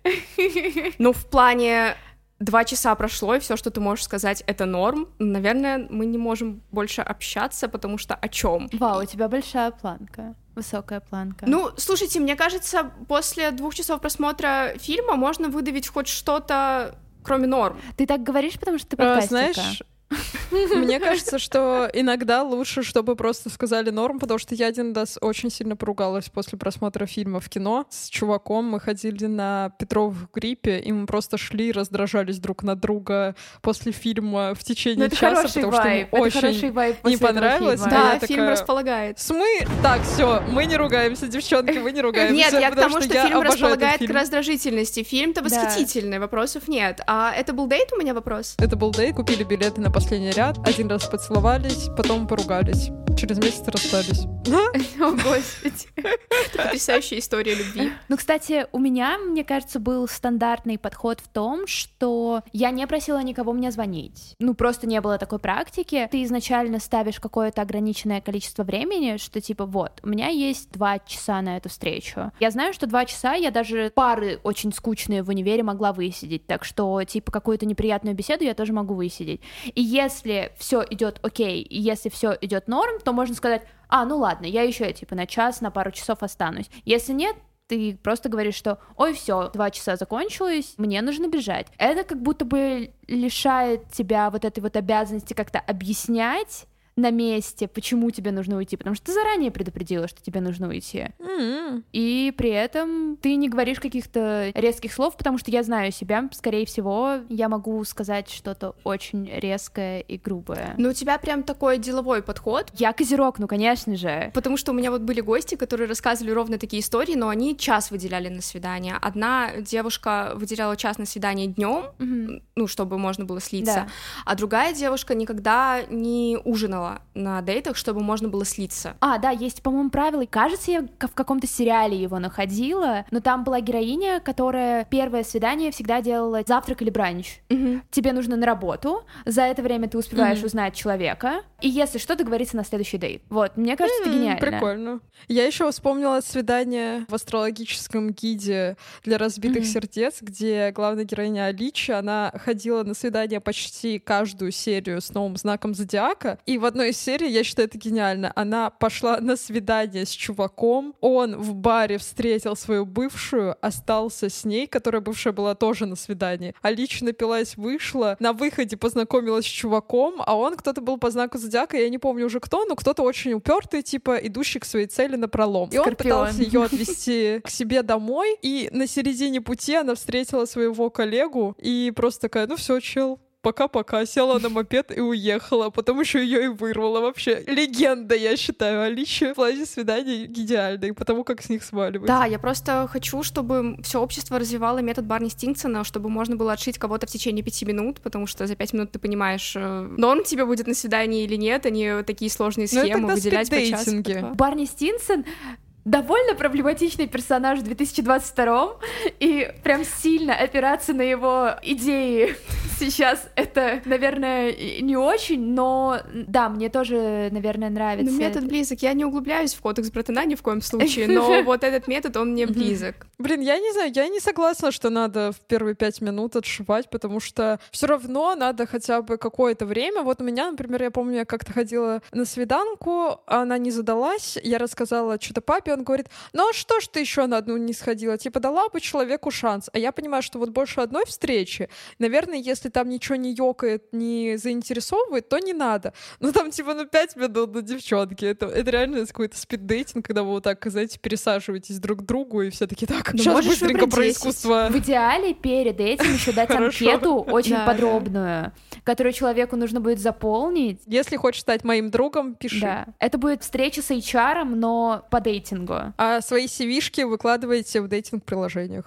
[SPEAKER 3] Ну, в плане два часа прошло, и все, что ты можешь сказать, это норм. Наверное, мы не можем больше общаться, потому что о чем?
[SPEAKER 1] Вау, у тебя большая планка. Высокая планка.
[SPEAKER 3] Ну, слушайте, мне кажется, после двух часов просмотра фильма можно выдавить хоть что-то, кроме норм.
[SPEAKER 1] Ты так говоришь, потому что ты подкастика. А,
[SPEAKER 2] знаешь, мне кажется, что иногда лучше, чтобы просто сказали норм, потому что я один раз очень сильно поругалась после просмотра фильма в кино с чуваком. Мы ходили на Петров в гриппе, и мы просто шли и раздражались друг на друга после фильма в течение
[SPEAKER 1] ну,
[SPEAKER 2] часа, потому что очень
[SPEAKER 1] вайб
[SPEAKER 2] не понравилось.
[SPEAKER 3] Да, фильм располагает.
[SPEAKER 2] Смы? Так, все, мы не ругаемся, девчонки, мы не ругаемся.
[SPEAKER 3] Нет, я к тому, что, фильм располагает к раздражительности. Фильм-то восхитительный, вопросов нет. А это был дейт у меня вопрос?
[SPEAKER 2] Это был дейт, купили билеты на последний ряд, один раз поцеловались, потом поругались. Через месяц расстались.
[SPEAKER 3] О, господи. Это потрясающая история любви.
[SPEAKER 1] Ну, кстати, у меня, мне кажется, был стандартный подход в том, что я не просила никого мне звонить. Ну, просто не было такой практики. Ты изначально ставишь какое-то ограниченное количество времени, что типа вот, у меня есть два часа на эту встречу. Я знаю, что два часа я даже пары очень скучные в универе могла высидеть, так что типа какую-то неприятную беседу я тоже могу высидеть. И если все идет окей, и если все идет норм, то можно сказать, а, ну ладно, я еще типа на час, на пару часов останусь. Если нет, ты просто говоришь, что ой, все, два часа закончилось, мне нужно бежать. Это как будто бы лишает тебя вот этой вот обязанности как-то объяснять на месте, почему тебе нужно уйти, потому что ты заранее предупредила, что тебе нужно уйти.
[SPEAKER 2] Mm-hmm.
[SPEAKER 1] И при этом ты не говоришь каких-то резких слов, потому что я знаю себя, скорее всего, я могу сказать что-то очень резкое и грубое.
[SPEAKER 3] Ну, у тебя прям такой деловой подход.
[SPEAKER 1] Я козерог, ну, конечно же.
[SPEAKER 3] Потому что у меня вот были гости, которые рассказывали ровно такие истории, но они час выделяли на свидание. Одна девушка выделяла час на свидание днем,
[SPEAKER 1] Мгм.
[SPEAKER 3] ну, чтобы можно было слиться,
[SPEAKER 1] Да.
[SPEAKER 3] а другая девушка никогда не ужинала на дейтах, чтобы можно было слиться.
[SPEAKER 1] А, да, есть, по-моему, правило. и Кажется, я в каком-то сериале его находила, но там была героиня, которая первое свидание всегда делала завтрак или бранч. Тебе нужно на работу, за это время ты успеваешь
[SPEAKER 3] Мгм.
[SPEAKER 1] узнать человека, и если что, договориться на следующий дейт. Вот, мне кажется, это
[SPEAKER 2] М,
[SPEAKER 1] гениально.
[SPEAKER 2] Прикольно. Я еще вспомнила свидание в астрологическом гиде для разбитых
[SPEAKER 1] Мгм.
[SPEAKER 2] сердец, где главная героиня Аличи, она ходила на свидание почти каждую серию с новым знаком зодиака. И в одной из серий, я считаю, это гениально, она пошла на свидание с чуваком, он в баре встретил свою бывшую, остался с ней, которая бывшая была тоже на свидании. Аличи напилась, вышла, на выходе познакомилась с чуваком, а он кто-то был по знаку зодиака, я не помню уже кто, но кто-то очень упертый, типа идущий к своей цели на пролом. И он пытался ее отвезти к себе домой, и на середине пути она встретила своего коллегу и просто такая, ну все, чел, пока-пока, села на мопед и уехала, потом еще ее и вырвала вообще. Легенда, я считаю, Аличи в плане свиданий идеальной, потому как с них сваливать.
[SPEAKER 3] Да, я просто хочу, чтобы все общество развивало метод Барни Стингсона, чтобы можно было отшить кого-то в течение пяти минут, потому что за пять минут ты понимаешь, э, норм тебе будет на свидании или нет, а не такие сложные
[SPEAKER 2] Ну, это
[SPEAKER 3] схемы
[SPEAKER 2] тогда
[SPEAKER 3] выделять по часу. по два.
[SPEAKER 1] Барни Стинсон довольно проблематичный персонаж в 2022 и прям сильно опираться на его идеи сейчас это, наверное, не очень, но да, мне тоже, наверное, нравится.
[SPEAKER 3] Ну, метод близок. Я не углубляюсь в кодекс братана ни в коем случае, но вот этот метод, он мне близок.
[SPEAKER 2] Блин, я не знаю, я не согласна, что надо в первые пять минут отшивать, потому что все равно надо хотя бы какое-то время. Вот у меня, например, я помню, я как-то ходила на свиданку, она не задалась, я рассказала что-то папе, он говорит, ну а что ж ты еще на одну не сходила? Типа дала бы человеку шанс. А я понимаю, что вот больше одной встречи, наверное, если там ничего не ёкает, не заинтересовывает, то не надо. Ну там типа ну пять минут на девчонки. Это, это реально какой-то спиддейтинг, когда вы вот так, знаете, пересаживаетесь друг к другу, и все таки так,
[SPEAKER 3] Ну,
[SPEAKER 2] сейчас быстренько про
[SPEAKER 3] 10.
[SPEAKER 2] искусство.
[SPEAKER 1] В идеале перед этим еще дать анкету очень подробную, которую человеку нужно будет заполнить.
[SPEAKER 2] Если хочешь стать моим другом, пиши.
[SPEAKER 1] Да. Это будет встреча с HR, но по дейтингу.
[SPEAKER 2] А свои CV-шки выкладываете в дейтинг-приложениях.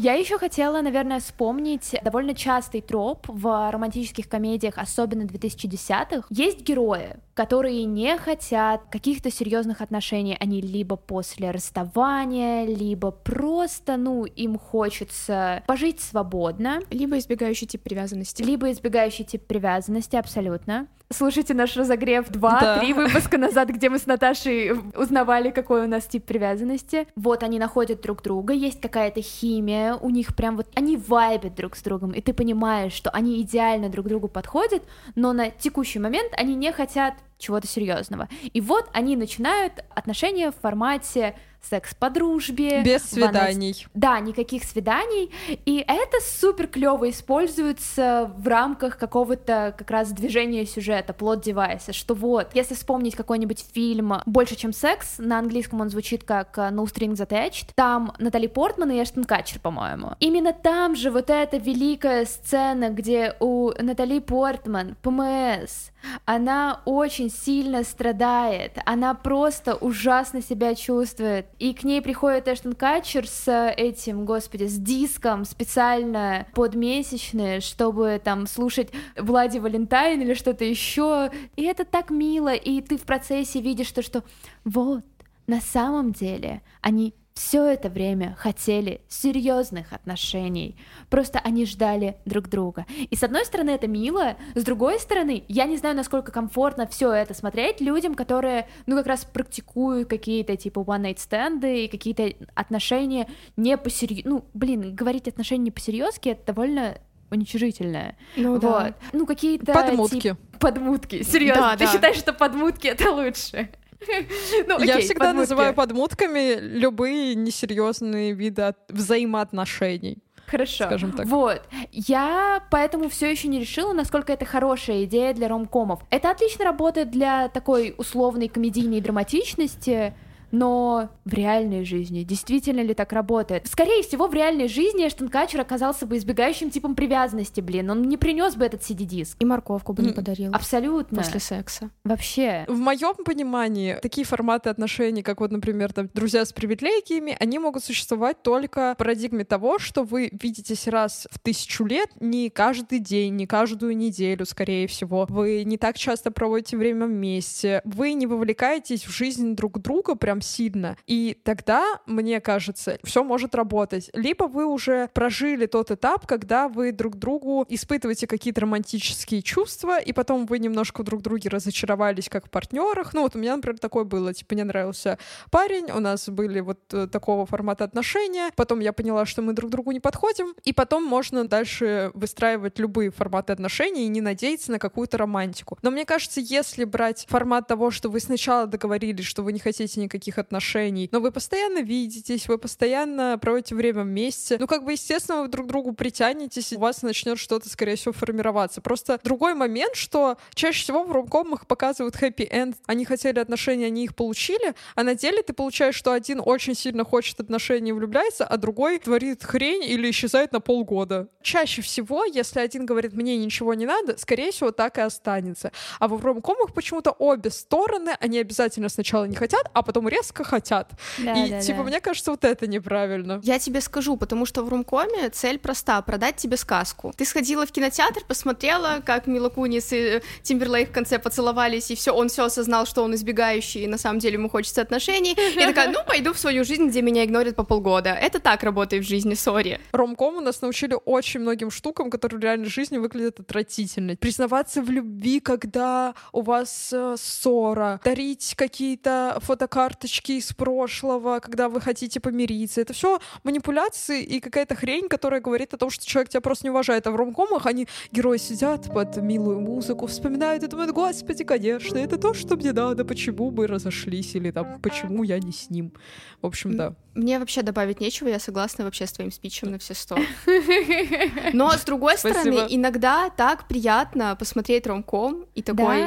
[SPEAKER 1] Я еще хотела, наверное, вспомнить довольно частый троп в романтических комедиях, особенно 2010-х. Есть герои, которые не хотят каких-то серьезных отношений. Они либо после расставания, либо просто, ну, им хочется пожить свободно,
[SPEAKER 3] Либо избегающий тип привязанности.
[SPEAKER 1] либо избегающий тип привязанности, абсолютно. Слушайте наш разогрев 2-3
[SPEAKER 2] Да.
[SPEAKER 1] выпуска назад, где мы с Наташей узнавали, какой у нас тип привязанности. Вот они находят друг друга, есть какая-то химия, у них прям вот, они вайбят друг с другом, и ты понимаешь, что они идеально друг другу подходят, но на текущий момент они не хотят чего-то серьезного. И вот они начинают отношения в формате секс по дружбе.
[SPEAKER 2] Без свиданий.
[SPEAKER 1] да, никаких свиданий. И это супер клево используется в рамках какого-то как раз движения сюжета, плод девайса, что вот, если вспомнить какой-нибудь фильм «Больше, чем секс», на английском он звучит как э, «No Strings Attached», там Натали Портман и Эштон Катчер, по-моему. Именно там же вот эта великая сцена, где у Натали Портман ПМС, она очень сильно страдает, она просто ужасно себя чувствует. И к ней приходит Эштон Катчер с этим, господи, с диском специально под месячные, чтобы там слушать Влади Валентайн или что-то еще, и это так мило, и ты в процессе видишь то, что вот, на самом деле они все это время хотели серьезных отношений. Просто они ждали друг друга. И с одной стороны это мило, с другой стороны я не знаю, насколько комфортно все это смотреть людям, которые, ну, как раз практикуют какие-то типа one-night стенды и какие-то отношения не по Ну, блин, говорить отношения не по-серьезки это довольно уничижительное.
[SPEAKER 3] Ну,
[SPEAKER 1] вот.
[SPEAKER 3] да.
[SPEAKER 1] Ну, какие-то...
[SPEAKER 2] Подмутки.
[SPEAKER 1] Тип... Подмутки, серьезно.
[SPEAKER 3] Да,
[SPEAKER 1] Ты
[SPEAKER 3] да.
[SPEAKER 1] считаешь, что подмутки это лучше? Ну,
[SPEAKER 2] Я
[SPEAKER 1] окей,
[SPEAKER 2] всегда
[SPEAKER 1] подмутки.
[SPEAKER 2] называю подмутками любые несерьезные виды от- взаимоотношений.
[SPEAKER 1] Хорошо.
[SPEAKER 2] скажем так.
[SPEAKER 1] Вот. Я поэтому все еще не решила, насколько это хорошая идея для ромкомов. Это отлично работает для такой условной комедийной драматичности, но в реальной жизни действительно ли так работает? Скорее всего, в реальной жизни Эштон Катчер оказался бы избегающим типом привязанности, блин. Он не принес бы этот CD-диск.
[SPEAKER 3] И морковку бы не подарил
[SPEAKER 1] Абсолютно.
[SPEAKER 3] после секса.
[SPEAKER 1] Вообще.
[SPEAKER 2] В моем понимании, такие форматы отношений, как вот, например, там, друзья с привилегиями, они могут существовать только в парадигме того, что вы видитесь раз в тысячу лет, не каждый день, не каждую неделю, скорее всего. Вы не так часто проводите время вместе, вы не вовлекаетесь в жизнь друг друга прям сильно. И тогда, мне кажется, все может работать. Либо вы уже прожили тот этап, когда вы друг другу испытываете какие-то романтические чувства, и потом вы немножко друг друге разочаровались как в партнерах. Ну вот у меня, например, такое было. Типа, мне нравился парень, у нас были вот э, такого формата отношения, потом я поняла, что мы друг другу не подходим, и потом можно дальше выстраивать любые форматы отношений и не надеяться на какую-то романтику. Но мне кажется, если брать формат того, что вы сначала договорились, что вы не хотите никаких отношений, но вы постоянно видитесь, вы постоянно проводите время вместе, ну как бы, естественно, вы друг к другу притянетесь, и у вас начнет что-то, скорее всего, формироваться. Просто другой момент, что чаще всего в ромкомах показывают хэппи-энд. Они хотели отношения, они их получили, а на деле ты получаешь, что один очень сильно хочет отношений и влюбляется, а другой творит хрень или исчезает на полгода. Чаще всего, если один говорит, мне ничего не надо, скорее всего, так и останется. А в ромкомах почему-то обе стороны, они обязательно сначала не хотят, а потом резко хотят.
[SPEAKER 1] Да,
[SPEAKER 2] и,
[SPEAKER 1] да,
[SPEAKER 2] типа,
[SPEAKER 1] да.
[SPEAKER 2] мне кажется, вот это неправильно.
[SPEAKER 3] Я тебе скажу, потому что в румкоме цель проста — продать тебе сказку. Ты сходила в кинотеатр, посмотрела, как Мила Кунис и Тимберлейк в конце поцеловались, и все, он все осознал, что он избегающий, и на самом деле ему хочется отношений. И такая, ну, пойду в свою жизнь, где меня игнорят по полгода. Это так работает в жизни, сори.
[SPEAKER 2] Ромком у нас научили очень многим штукам, которые в реальной жизни выглядят отвратительно. Признаваться в любви, когда у вас э, ссора, дарить какие-то фотокарточки из прошлого, когда вы хотите помириться. Это все манипуляции и какая-то хрень, которая говорит о том, что человек тебя просто не уважает. А в ромкомах они, герои, сидят под милую музыку, вспоминают и думают, господи, конечно, это то, что мне надо, почему мы разошлись, или там, почему я не с ним. В общем, да.
[SPEAKER 3] Мне вообще добавить нечего, я согласна вообще с твоим спичем на все сто. Но, с другой стороны, иногда так приятно посмотреть ромком и такой...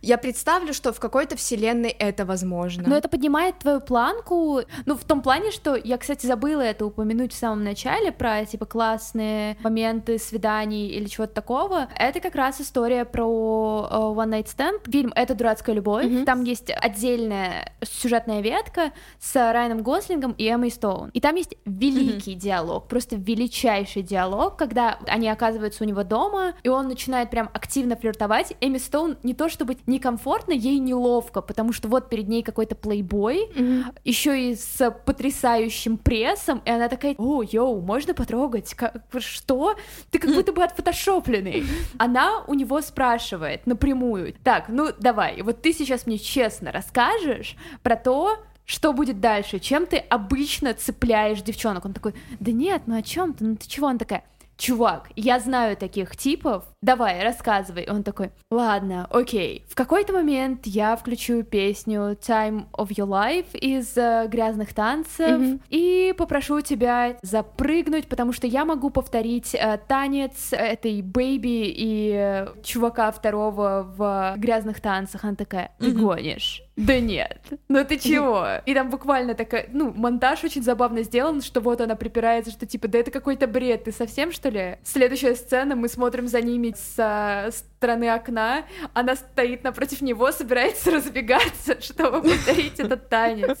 [SPEAKER 3] Я представлю, что в какой-то вселенной это возможно.
[SPEAKER 1] Но это поднимает твою планку, ну, в том плане, что я, кстати, забыла это упомянуть в самом начале про, типа, классные моменты свиданий или чего-то такого. Это как раз история про э, One Night Stand. Фильм «Это дурацкая любовь».
[SPEAKER 3] Мгм.
[SPEAKER 1] Там есть отдельная сюжетная ветка с Райаном Гослингом и Эммой Стоун. И там есть великий диалог, просто величайший диалог, когда они оказываются у него дома, и он начинает прям активно флиртовать. Эми Стоун не то чтобы некомфортно, ей неловко, потому что вот перед ней какой-то плейбой,
[SPEAKER 3] Мгм.
[SPEAKER 1] еще и с потрясающим прессом, и она такая, о, йоу, можно потрогать? Как- что? Ты как будто бы отфотошопленный. Она у него спрашивает напрямую, так, ну давай, вот ты сейчас мне честно расскажешь про то, что будет дальше, чем ты обычно цепляешь девчонок? Он такой, да нет, ну о чем ты, ну ты чего? Она такая, чувак, я знаю таких типов, давай, рассказывай. Он такой, ладно, окей. В какой-то момент я включу песню Time of Your Life из э, грязных танцев
[SPEAKER 3] Мгм.
[SPEAKER 1] и попрошу тебя запрыгнуть, потому что я могу повторить э, танец этой бэйби и э, чувака второго в грязных танцах. Она такая, ты
[SPEAKER 2] Мгм.
[SPEAKER 1] гонишь? Да нет, ну ты чего? И там буквально такая, ну, монтаж очень забавно сделан, что вот она припирается, что типа, да это какой-то бред, ты совсем что ли? Следующая сцена, мы смотрим за ними, с стороны окна, она стоит напротив него, собирается разбегаться, чтобы повторить этот танец.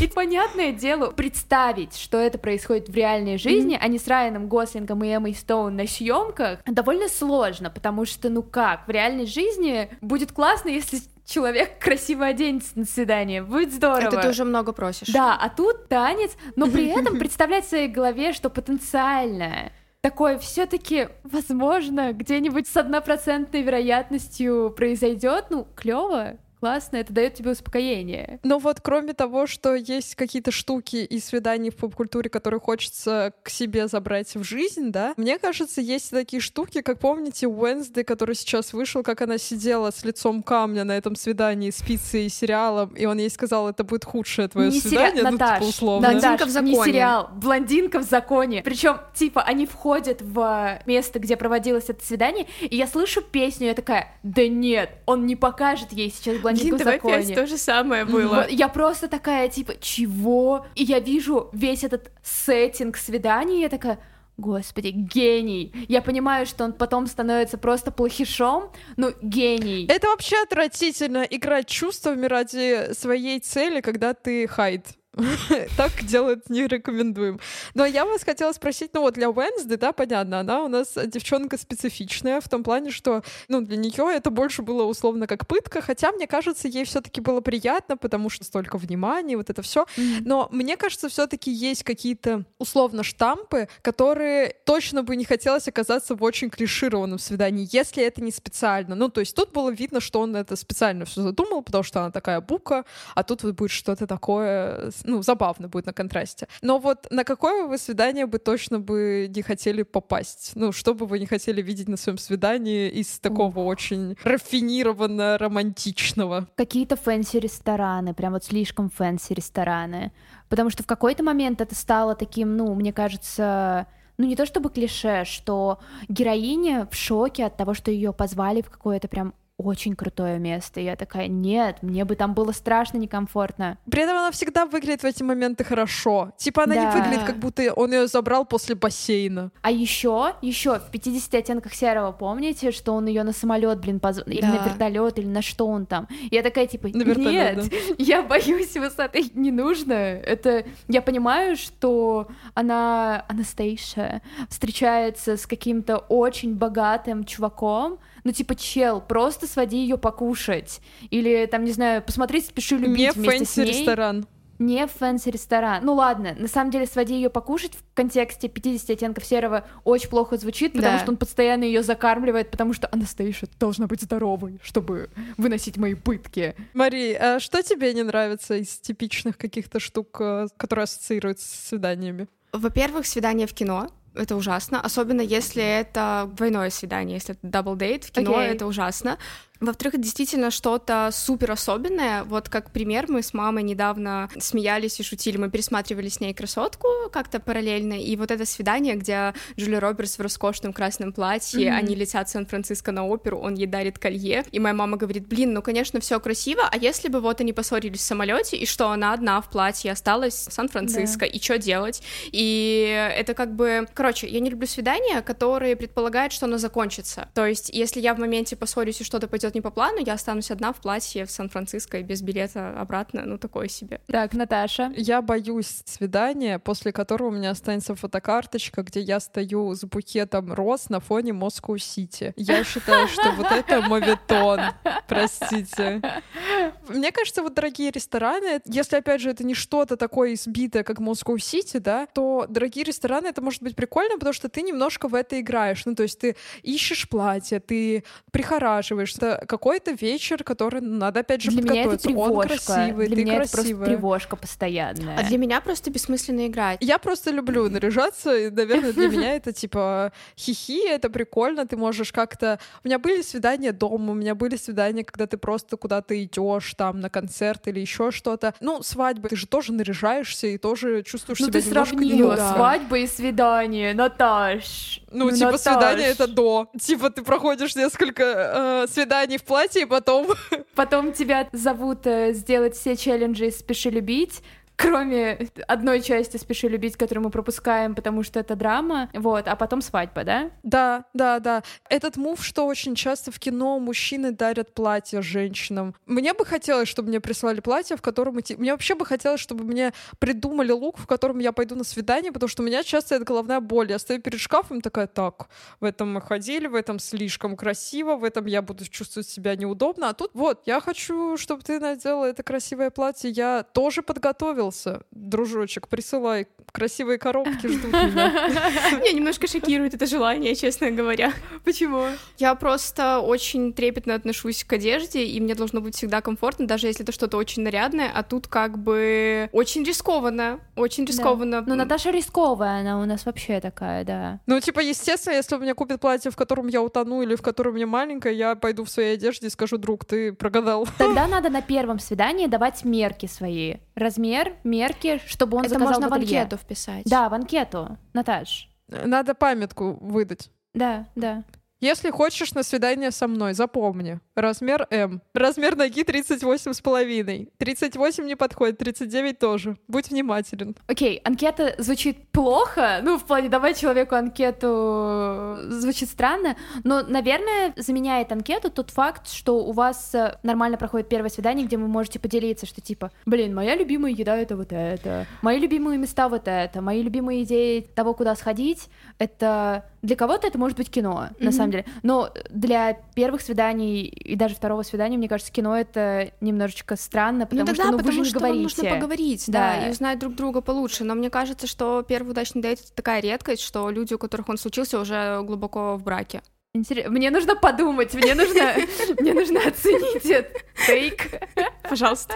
[SPEAKER 1] И понятное дело, представить, что это происходит в реальной жизни, mm-hmm. а не с Райаном Гослингом и Эммой Стоун на съемках, довольно сложно, потому что, ну как, в реальной жизни будет классно, если человек красиво оденется на свидание. Будет здорово.
[SPEAKER 3] Это ты уже много просишь.
[SPEAKER 1] Да, а тут танец, но при этом представлять в своей голове, что потенциально такое все-таки, возможно, где-нибудь с однопроцентной вероятностью произойдет, ну, клево классно, это дает тебе успокоение.
[SPEAKER 2] Но вот кроме того, что есть какие-то штуки и свидания в поп-культуре, которые хочется к себе забрать в жизнь, да, мне кажется, есть такие штуки, как помните Уэнсдей, который сейчас вышел, как она сидела с лицом камня на этом свидании с пиццей и сериалом, и он ей сказал, это будет худшее твое
[SPEAKER 1] не
[SPEAKER 2] свидание,
[SPEAKER 1] сери...
[SPEAKER 2] ну,
[SPEAKER 1] Наташ,
[SPEAKER 2] типа, условно.
[SPEAKER 1] Блондинка в законе. Не сериал, блондинка в законе. Причем, типа, они входят в место, где проводилось это свидание, и я слышу песню, и я такая, да нет, он не покажет ей сейчас блондинку в законе.
[SPEAKER 3] опять то же самое было.
[SPEAKER 1] Я просто такая, типа, чего? И я вижу весь этот сеттинг свидания, и я такая, Господи, гений! Я понимаю, что он потом становится просто плохишом, но гений.
[SPEAKER 2] Это вообще отвратительно играть чувствами ради своей цели, когда ты хайд. так делать не рекомендуем. Но я вас хотела спросить, ну вот для Уэнсды, да, понятно, она у нас девчонка специфичная в том плане, что, ну, для нее это больше было условно как пытка, хотя, мне кажется, ей все-таки было приятно, потому что столько внимания, вот это все. Но мне кажется, все-таки есть какие-то условно штампы, которые точно бы не хотелось оказаться в очень клишированном свидании, если это не специально. Ну, то есть тут было видно, что он это специально все задумал, потому что она такая бука, а тут вот будет что-то такое ну, забавно будет на контрасте. Но вот на какое вы свидание бы точно бы не хотели попасть? Ну, что бы вы не хотели видеть на своем свидании из такого Ух. очень рафинированно романтичного?
[SPEAKER 1] Какие-то fancy рестораны, прям вот слишком fancy рестораны. Потому что в какой-то момент это стало таким, ну, мне кажется, ну не то чтобы клише, что героиня в шоке от того, что ее позвали в какое-то прям очень крутое место. И я такая, нет, мне бы там было страшно некомфортно.
[SPEAKER 2] При этом она всегда выглядит в эти моменты хорошо. Типа она да. не выглядит, как будто он ее забрал после бассейна.
[SPEAKER 1] А еще, еще в 50 оттенках серого, помните, что он ее на самолет, блин, поз... да. или на вертолет, или на что он там. Я такая, типа, на нет, да. я боюсь высоты, не нужно. Это я понимаю, что она Анастейша встречается с каким-то очень богатым чуваком, ну, типа, чел, просто своди ее покушать. Или, там, не знаю, посмотреть «Спеши любить»
[SPEAKER 2] Не
[SPEAKER 1] вместе
[SPEAKER 2] с ней. ресторан.
[SPEAKER 1] Не fancy ресторан. Ну ладно, на самом деле своди ее покушать в контексте 50 оттенков серого очень плохо звучит, потому да. что он постоянно ее закармливает, потому что Анастейша должна быть здоровой, чтобы выносить мои пытки.
[SPEAKER 2] Мари, а что тебе не нравится из типичных каких-то штук, э, которые ассоциируются с свиданиями?
[SPEAKER 3] Во-первых, свидание в кино это ужасно, особенно если это двойное свидание, если это double date в кино, okay. это ужасно. Во-вторых, это действительно что-то супер особенное. Вот как пример, мы с мамой недавно смеялись и шутили. Мы пересматривали с ней красотку как-то параллельно. И вот это свидание, где Джулия Робертс в роскошном красном платье, mm-hmm. они летят в Сан-Франциско на оперу, он ей дарит колье. И моя мама говорит: блин, ну конечно, все красиво, а если бы вот они поссорились в самолете, и что она одна в платье осталась в Сан-Франциско, да. и что делать? И это как бы. Короче, я не люблю свидания, которые предполагают, что оно закончится. То есть, если я в моменте поссорюсь и что-то пойдет пойдет не по плану, я останусь одна в платье в Сан-Франциско и без билета обратно, ну такое себе.
[SPEAKER 1] Так, Наташа.
[SPEAKER 2] Я боюсь свидания, после которого у меня останется фотокарточка, где я стою с букетом роз на фоне Москву-Сити. Я считаю, что вот это моветон. Простите. Мне кажется, вот дорогие рестораны, если, опять же, это не что-то такое избитое, как Москва-Сити, да, то дорогие рестораны, это может быть прикольно, потому что ты немножко в это играешь. Ну, то есть ты ищешь платье, ты прихорашиваешься, какой-то вечер, который надо опять же
[SPEAKER 1] для
[SPEAKER 2] подготовиться.
[SPEAKER 1] Меня это
[SPEAKER 2] Он красивый,
[SPEAKER 1] для
[SPEAKER 2] ты
[SPEAKER 1] меня
[SPEAKER 2] красивая.
[SPEAKER 1] это просто тревожка постоянная.
[SPEAKER 3] А для меня просто бессмысленно играть.
[SPEAKER 2] Я просто люблю наряжаться, и, наверное, для меня это типа хихи, это прикольно, ты можешь как-то... У меня были свидания дома, у меня были свидания, когда ты просто куда-то идешь там на концерт или еще что-то. Ну, свадьба, ты же тоже наряжаешь и тоже чувствуешь
[SPEAKER 1] ну,
[SPEAKER 2] себя
[SPEAKER 1] ты
[SPEAKER 2] немножко
[SPEAKER 1] сравнила да. свадьба и свидание, Наташ.
[SPEAKER 2] Ну, ну типа Наташ. свидание это до. Типа ты проходишь несколько э, свиданий в платье, и потом...
[SPEAKER 1] Потом тебя зовут э, сделать все челленджи «Спеши любить», кроме одной части «Спеши любить», которую мы пропускаем, потому что это драма, вот, а потом свадьба, да?
[SPEAKER 2] Да, да, да. Этот мув, что очень часто в кино мужчины дарят платья женщинам. Мне бы хотелось, чтобы мне прислали платье, в котором идти... Мне вообще бы хотелось, чтобы мне придумали лук, в котором я пойду на свидание, потому что у меня часто это головная боль. Я стою перед шкафом такая, так, в этом мы ходили, в этом слишком красиво, в этом я буду чувствовать себя неудобно, а тут вот, я хочу, чтобы ты надела это красивое платье, я тоже подготовился, дружочек, присылай, красивые коробки ждут меня.
[SPEAKER 3] Меня немножко шокирует это желание, честно говоря.
[SPEAKER 1] Почему?
[SPEAKER 3] Я просто очень трепетно отношусь к одежде, и мне должно быть всегда комфортно, даже если это что-то очень нарядное, а тут как бы очень рискованно, очень рискованно.
[SPEAKER 1] Ну, Наташа рисковая, она у нас вообще такая, да.
[SPEAKER 2] Ну, типа, естественно, если у меня купят платье, в котором я утону или в котором мне маленькое, я пойду в своей одежде и скажу, друг, ты прогадал.
[SPEAKER 1] Тогда надо на первом свидании давать мерки свои. Размер, мерки, чтобы он
[SPEAKER 3] это
[SPEAKER 1] заказал
[SPEAKER 3] можно в анкету вписать.
[SPEAKER 1] Да, в анкету, Наташ.
[SPEAKER 2] Надо памятку выдать.
[SPEAKER 1] Да, да.
[SPEAKER 2] Если хочешь на свидание со мной, запомни. Размер М. Размер ноги 38 с половиной. 38 не подходит, 39 тоже. Будь внимателен.
[SPEAKER 1] Окей, анкета звучит плохо, ну, в плане давать человеку анкету звучит странно, но, наверное, заменяет анкету тот факт, что у вас э, нормально проходит первое свидание, где вы можете поделиться, что типа, блин, моя любимая еда — это вот это, мои любимые места — вот это, мои любимые идеи того, куда сходить — это... Для кого-то это может быть кино, на
[SPEAKER 3] Мгм.
[SPEAKER 1] самом деле, но для первых свиданий и даже второго свидания, мне кажется, кино — это немножечко странно, потому
[SPEAKER 3] ну тогда,
[SPEAKER 1] что ну, вы
[SPEAKER 3] потому
[SPEAKER 1] же не
[SPEAKER 3] что
[SPEAKER 1] говорите.
[SPEAKER 3] нужно поговорить, да.
[SPEAKER 1] Да.
[SPEAKER 3] и узнать друг друга получше. Но мне кажется, что первый удачный дейт это такая редкость, что люди, у которых он случился, уже глубоко в браке.
[SPEAKER 1] Интерес- Мне нужно подумать, мне нужно, мне нужно оценить этот тейк.
[SPEAKER 3] Пожалуйста.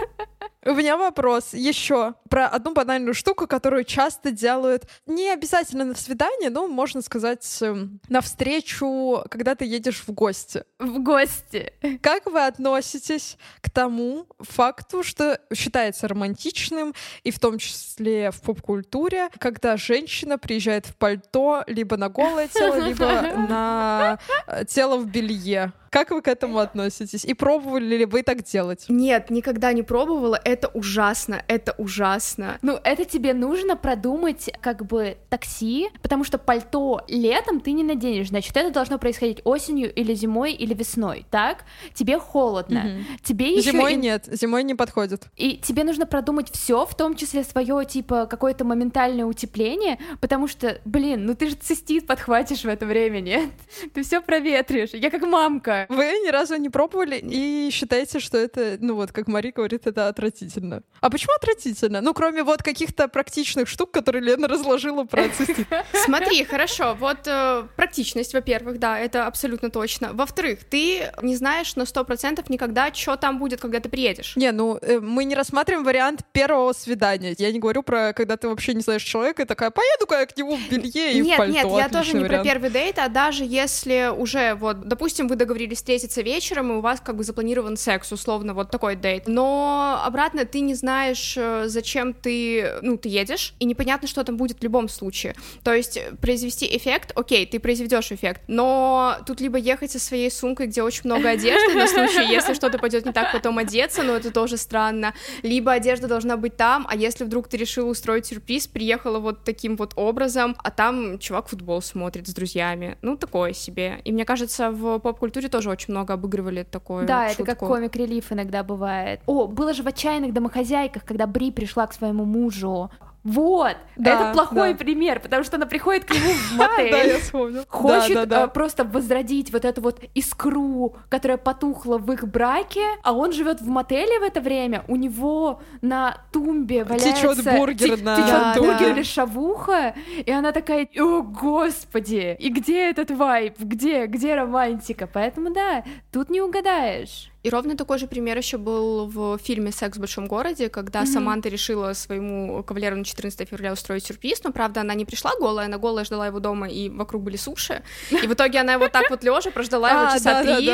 [SPEAKER 2] У меня вопрос еще про одну банальную штуку, которую часто делают не обязательно на свидание, но можно сказать эм, на встречу, когда ты едешь в гости.
[SPEAKER 1] В гости.
[SPEAKER 2] Как вы относитесь к тому факту, что считается романтичным, и в том числе в поп-культуре, когда женщина приезжает в пальто либо на голое тело, либо на э, тело в белье? Как вы к этому относитесь? И пробовали ли вы так делать?
[SPEAKER 3] Нет, никогда не пробовала. Это ужасно, это ужасно.
[SPEAKER 1] Ну, это тебе нужно продумать как бы такси, потому что пальто летом ты не наденешь, значит, это должно происходить осенью или зимой или весной, так? Тебе холодно,
[SPEAKER 2] Мгм.
[SPEAKER 1] тебе еще
[SPEAKER 2] Зимой нет, зимой не подходит.
[SPEAKER 1] И тебе нужно продумать все, в том числе свое, типа, какое-то моментальное утепление, потому что, блин, ну ты же цистит подхватишь в это время, нет? Ты все проветришь. Я как мамка.
[SPEAKER 2] Вы ни разу не пробовали и считаете, что это, ну вот, как Мари говорит, это отвратительно. А почему отвратительно? Ну, кроме вот каких-то практичных штук, которые Лена разложила про цистит.
[SPEAKER 3] Смотри, хорошо, вот э, практичность, во-первых, да, это абсолютно точно. Во-вторых, ты не знаешь на сто процентов никогда, что там будет, когда ты приедешь.
[SPEAKER 2] Не, ну, э, мы не рассматриваем вариант первого свидания. Я не говорю про, когда ты вообще не знаешь человека, и такая, поеду-ка я к нему в белье и в
[SPEAKER 3] нет,
[SPEAKER 2] пальто.
[SPEAKER 3] нет, я тоже не
[SPEAKER 2] вариант.
[SPEAKER 3] про первый дейт, а даже если уже, вот, допустим, вы договорились встретиться вечером, и у вас как бы запланирован секс, условно, вот такой дейт. Но обратно ты не знаешь, э, зачем ты, ну, ты едешь, и непонятно, что там будет в любом случае. То есть произвести эффект, окей, ты произведешь эффект, но тут либо ехать со своей сумкой, где очень много одежды, на случай, если что-то пойдет не так, потом одеться, но это тоже странно. Либо одежда должна быть там, а если вдруг ты решила устроить сюрприз, приехала вот таким вот образом, а там чувак футбол смотрит с друзьями. Ну, такое себе. И мне кажется, в поп-культуре тоже очень много обыгрывали такое.
[SPEAKER 1] Да, это как комик-релиф иногда бывает. О, было же в «Отчаянных домохозяйках», когда Бри пришла к своему мужу. Вот,
[SPEAKER 2] Да,
[SPEAKER 1] это плохой
[SPEAKER 2] да.
[SPEAKER 1] пример, потому что она приходит к нему в
[SPEAKER 2] Да,
[SPEAKER 1] мотель.
[SPEAKER 2] я вспомнила.
[SPEAKER 1] Хочет
[SPEAKER 2] Да, да, да.
[SPEAKER 1] э, просто возродить вот эту вот искру, которая потухла в их браке, а он живет в мотеле в это время, у него на тумбе валяется...
[SPEAKER 2] Течет бургер на
[SPEAKER 1] течет
[SPEAKER 3] Да,
[SPEAKER 1] бургер
[SPEAKER 3] да.
[SPEAKER 1] или шавуха, и она такая, о, господи, и где этот вайб, где, где романтика? Поэтому да, тут не угадаешь.
[SPEAKER 3] И ровно такой же пример еще был в фильме «Секс в большом городе», когда
[SPEAKER 1] Мгм.
[SPEAKER 3] Саманта решила своему кавалеру на 14 февраля устроить сюрприз, но, правда, она не пришла голая, она голая ждала его дома, и вокруг были суши, и в итоге она его так вот лежа прождала его
[SPEAKER 2] А,
[SPEAKER 3] часа три,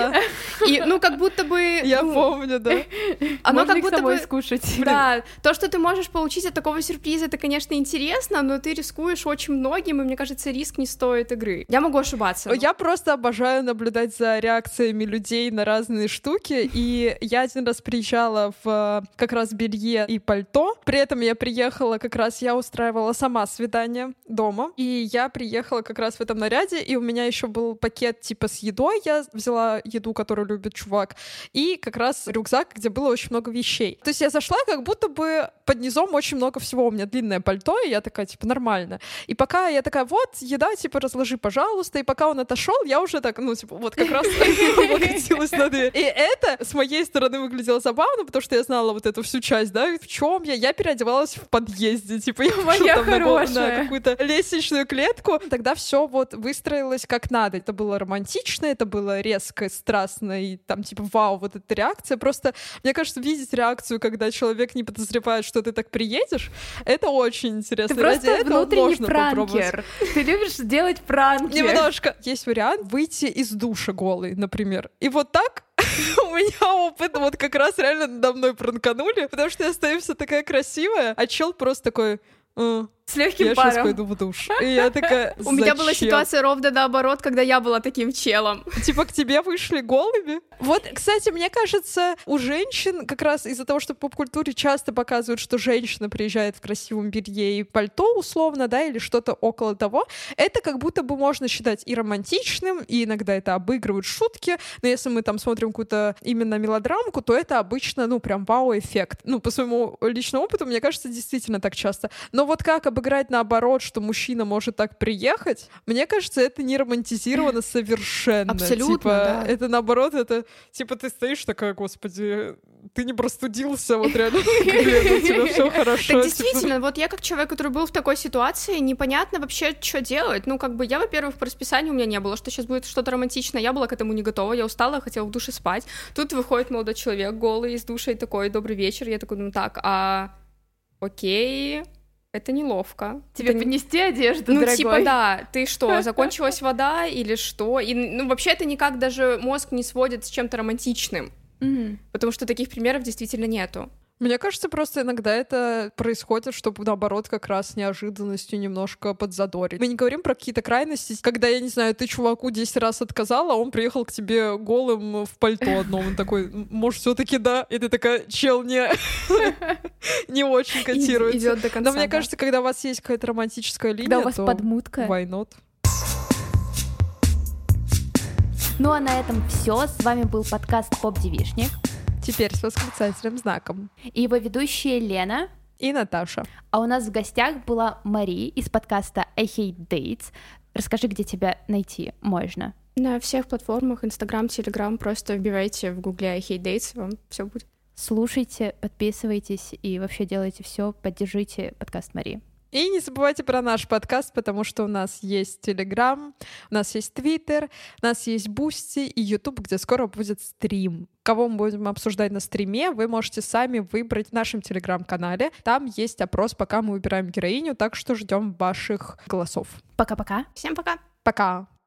[SPEAKER 3] и, ну, как будто бы...
[SPEAKER 2] Я
[SPEAKER 3] ну,
[SPEAKER 2] помню, да.
[SPEAKER 3] Оно как будто бы...
[SPEAKER 1] скушать.
[SPEAKER 3] Да, то, что ты можешь получить от такого сюрприза, это, конечно, интересно, но ты рискуешь очень многим, и мне кажется, риск не стоит игры. Я могу ошибаться.
[SPEAKER 2] Я просто обожаю наблюдать за реакциями людей на разные штуки, и я один раз приезжала в как раз белье и пальто. При этом я приехала как раз, я устраивала сама свидание дома, и я приехала как раз в этом наряде, и у меня еще был пакет типа с едой, я взяла еду, которую любит чувак, и как раз рюкзак, где было очень много вещей. То есть я зашла, как будто бы под низом очень много всего. У меня длинное пальто, и я такая, типа, нормально. И пока я такая, вот, еда, типа, разложи, пожалуйста. И пока он отошел, я уже так, ну, типа, вот как раз облокотилась на дверь. И это с моей стороны выглядело забавно, потому что я знала вот эту всю часть, да, в чем я. Я переодевалась в подъезде, типа, я
[SPEAKER 1] Моя
[SPEAKER 2] там
[SPEAKER 1] хорошая.
[SPEAKER 2] на какую-то лестничную клетку. Тогда все вот выстроилось как надо. Это было романтично, это было резко, страстно, и там, типа, вау, вот эта реакция. Просто, мне кажется, видеть реакцию, когда человек не подозревает, что ты так приедешь, это очень интересно.
[SPEAKER 1] Ты
[SPEAKER 2] Ради
[SPEAKER 1] просто внутренний
[SPEAKER 2] можно попробовать.
[SPEAKER 1] пранкер. Ты любишь делать пранки.
[SPEAKER 2] Немножко. Есть вариант выйти из душа голый, например. И вот так у меня опыт вот как раз реально надо мной пранканули, потому что я стою вся такая красивая, а чел просто такой... «А,
[SPEAKER 1] С легким
[SPEAKER 2] я сейчас
[SPEAKER 1] паром.
[SPEAKER 2] пойду в душ. И я такая,
[SPEAKER 3] У меня была ситуация ровно наоборот, когда я была таким челом.
[SPEAKER 2] Типа к тебе вышли голыми? Вот, кстати, мне кажется, у женщин как раз из-за того, что в поп-культуре часто показывают, что женщина приезжает в красивом белье и пальто условно, да, или что-то около того, это как будто бы можно считать и романтичным, и иногда это обыгрывают шутки, но если мы там смотрим какую-то именно мелодрамку, то это обычно, ну, прям вау-эффект. Ну, по своему личному опыту, мне кажется, действительно так часто. Но вот как обыграть наоборот, что мужчина может так приехать, мне кажется, это не романтизировано совершенно.
[SPEAKER 3] Абсолютно,
[SPEAKER 2] Типа,
[SPEAKER 3] да.
[SPEAKER 2] это наоборот, это типа ты стоишь такая, господи, ты не простудился, вот реально, у тебя все хорошо.
[SPEAKER 3] Так действительно, вот я как человек, который был в такой ситуации, непонятно вообще, что делать. Ну, как бы я, во-первых, по расписанию у меня не было, что сейчас будет что-то романтичное, я была к этому не готова, я устала, хотела в душе спать. Тут выходит молодой человек голый из душа и такой, добрый вечер, я такой, ну так, а окей, это неловко.
[SPEAKER 1] Тебе
[SPEAKER 3] Это не-
[SPEAKER 1] поднести одежду,
[SPEAKER 3] Ну,
[SPEAKER 1] дорогой?
[SPEAKER 3] типа, да, ты что, закончилась вода или что? И, ну, вообще это никак даже мозг не сводит с чем-то романтичным, потому что таких примеров действительно нету.
[SPEAKER 2] Мне кажется, просто иногда это происходит, чтобы наоборот как раз неожиданностью немножко подзадорить. Мы не говорим про какие-то крайности, когда, я не знаю, ты чуваку 10 раз отказала, а он приехал к тебе голым в пальто одном. Он такой, может, все таки да? И ты такая, чел, не, не очень котируется.
[SPEAKER 3] Идет до конца.
[SPEAKER 2] Но мне
[SPEAKER 3] да.
[SPEAKER 2] кажется, когда у вас есть какая-то романтическая линия,
[SPEAKER 1] Когда у вас
[SPEAKER 2] то
[SPEAKER 1] подмутка.
[SPEAKER 2] why not?
[SPEAKER 1] Ну а на этом все. С вами был подкаст Поп Девишник
[SPEAKER 2] Теперь с восклицательным знаком.
[SPEAKER 1] и его ведущая Лена.
[SPEAKER 2] И Наташа.
[SPEAKER 1] А у нас в гостях была Мари из подкаста I Hate Dates. Расскажи, где тебя найти можно.
[SPEAKER 3] На всех платформах, Инстаграм, Телеграм, просто вбивайте в гугле I hate dates, вам все будет.
[SPEAKER 1] Слушайте, подписывайтесь и вообще делайте все, поддержите подкаст Мари.
[SPEAKER 2] И не забывайте про наш подкаст, потому что у нас есть Телеграм, у нас есть Твиттер, у нас есть Бусти и Ютуб, где скоро будет стрим. Кого мы будем обсуждать на стриме, вы можете сами выбрать в нашем Телеграм-канале. Там есть опрос, пока мы выбираем героиню, так что ждем ваших голосов.
[SPEAKER 1] Пока-пока.
[SPEAKER 3] Всем пока!
[SPEAKER 2] Пока!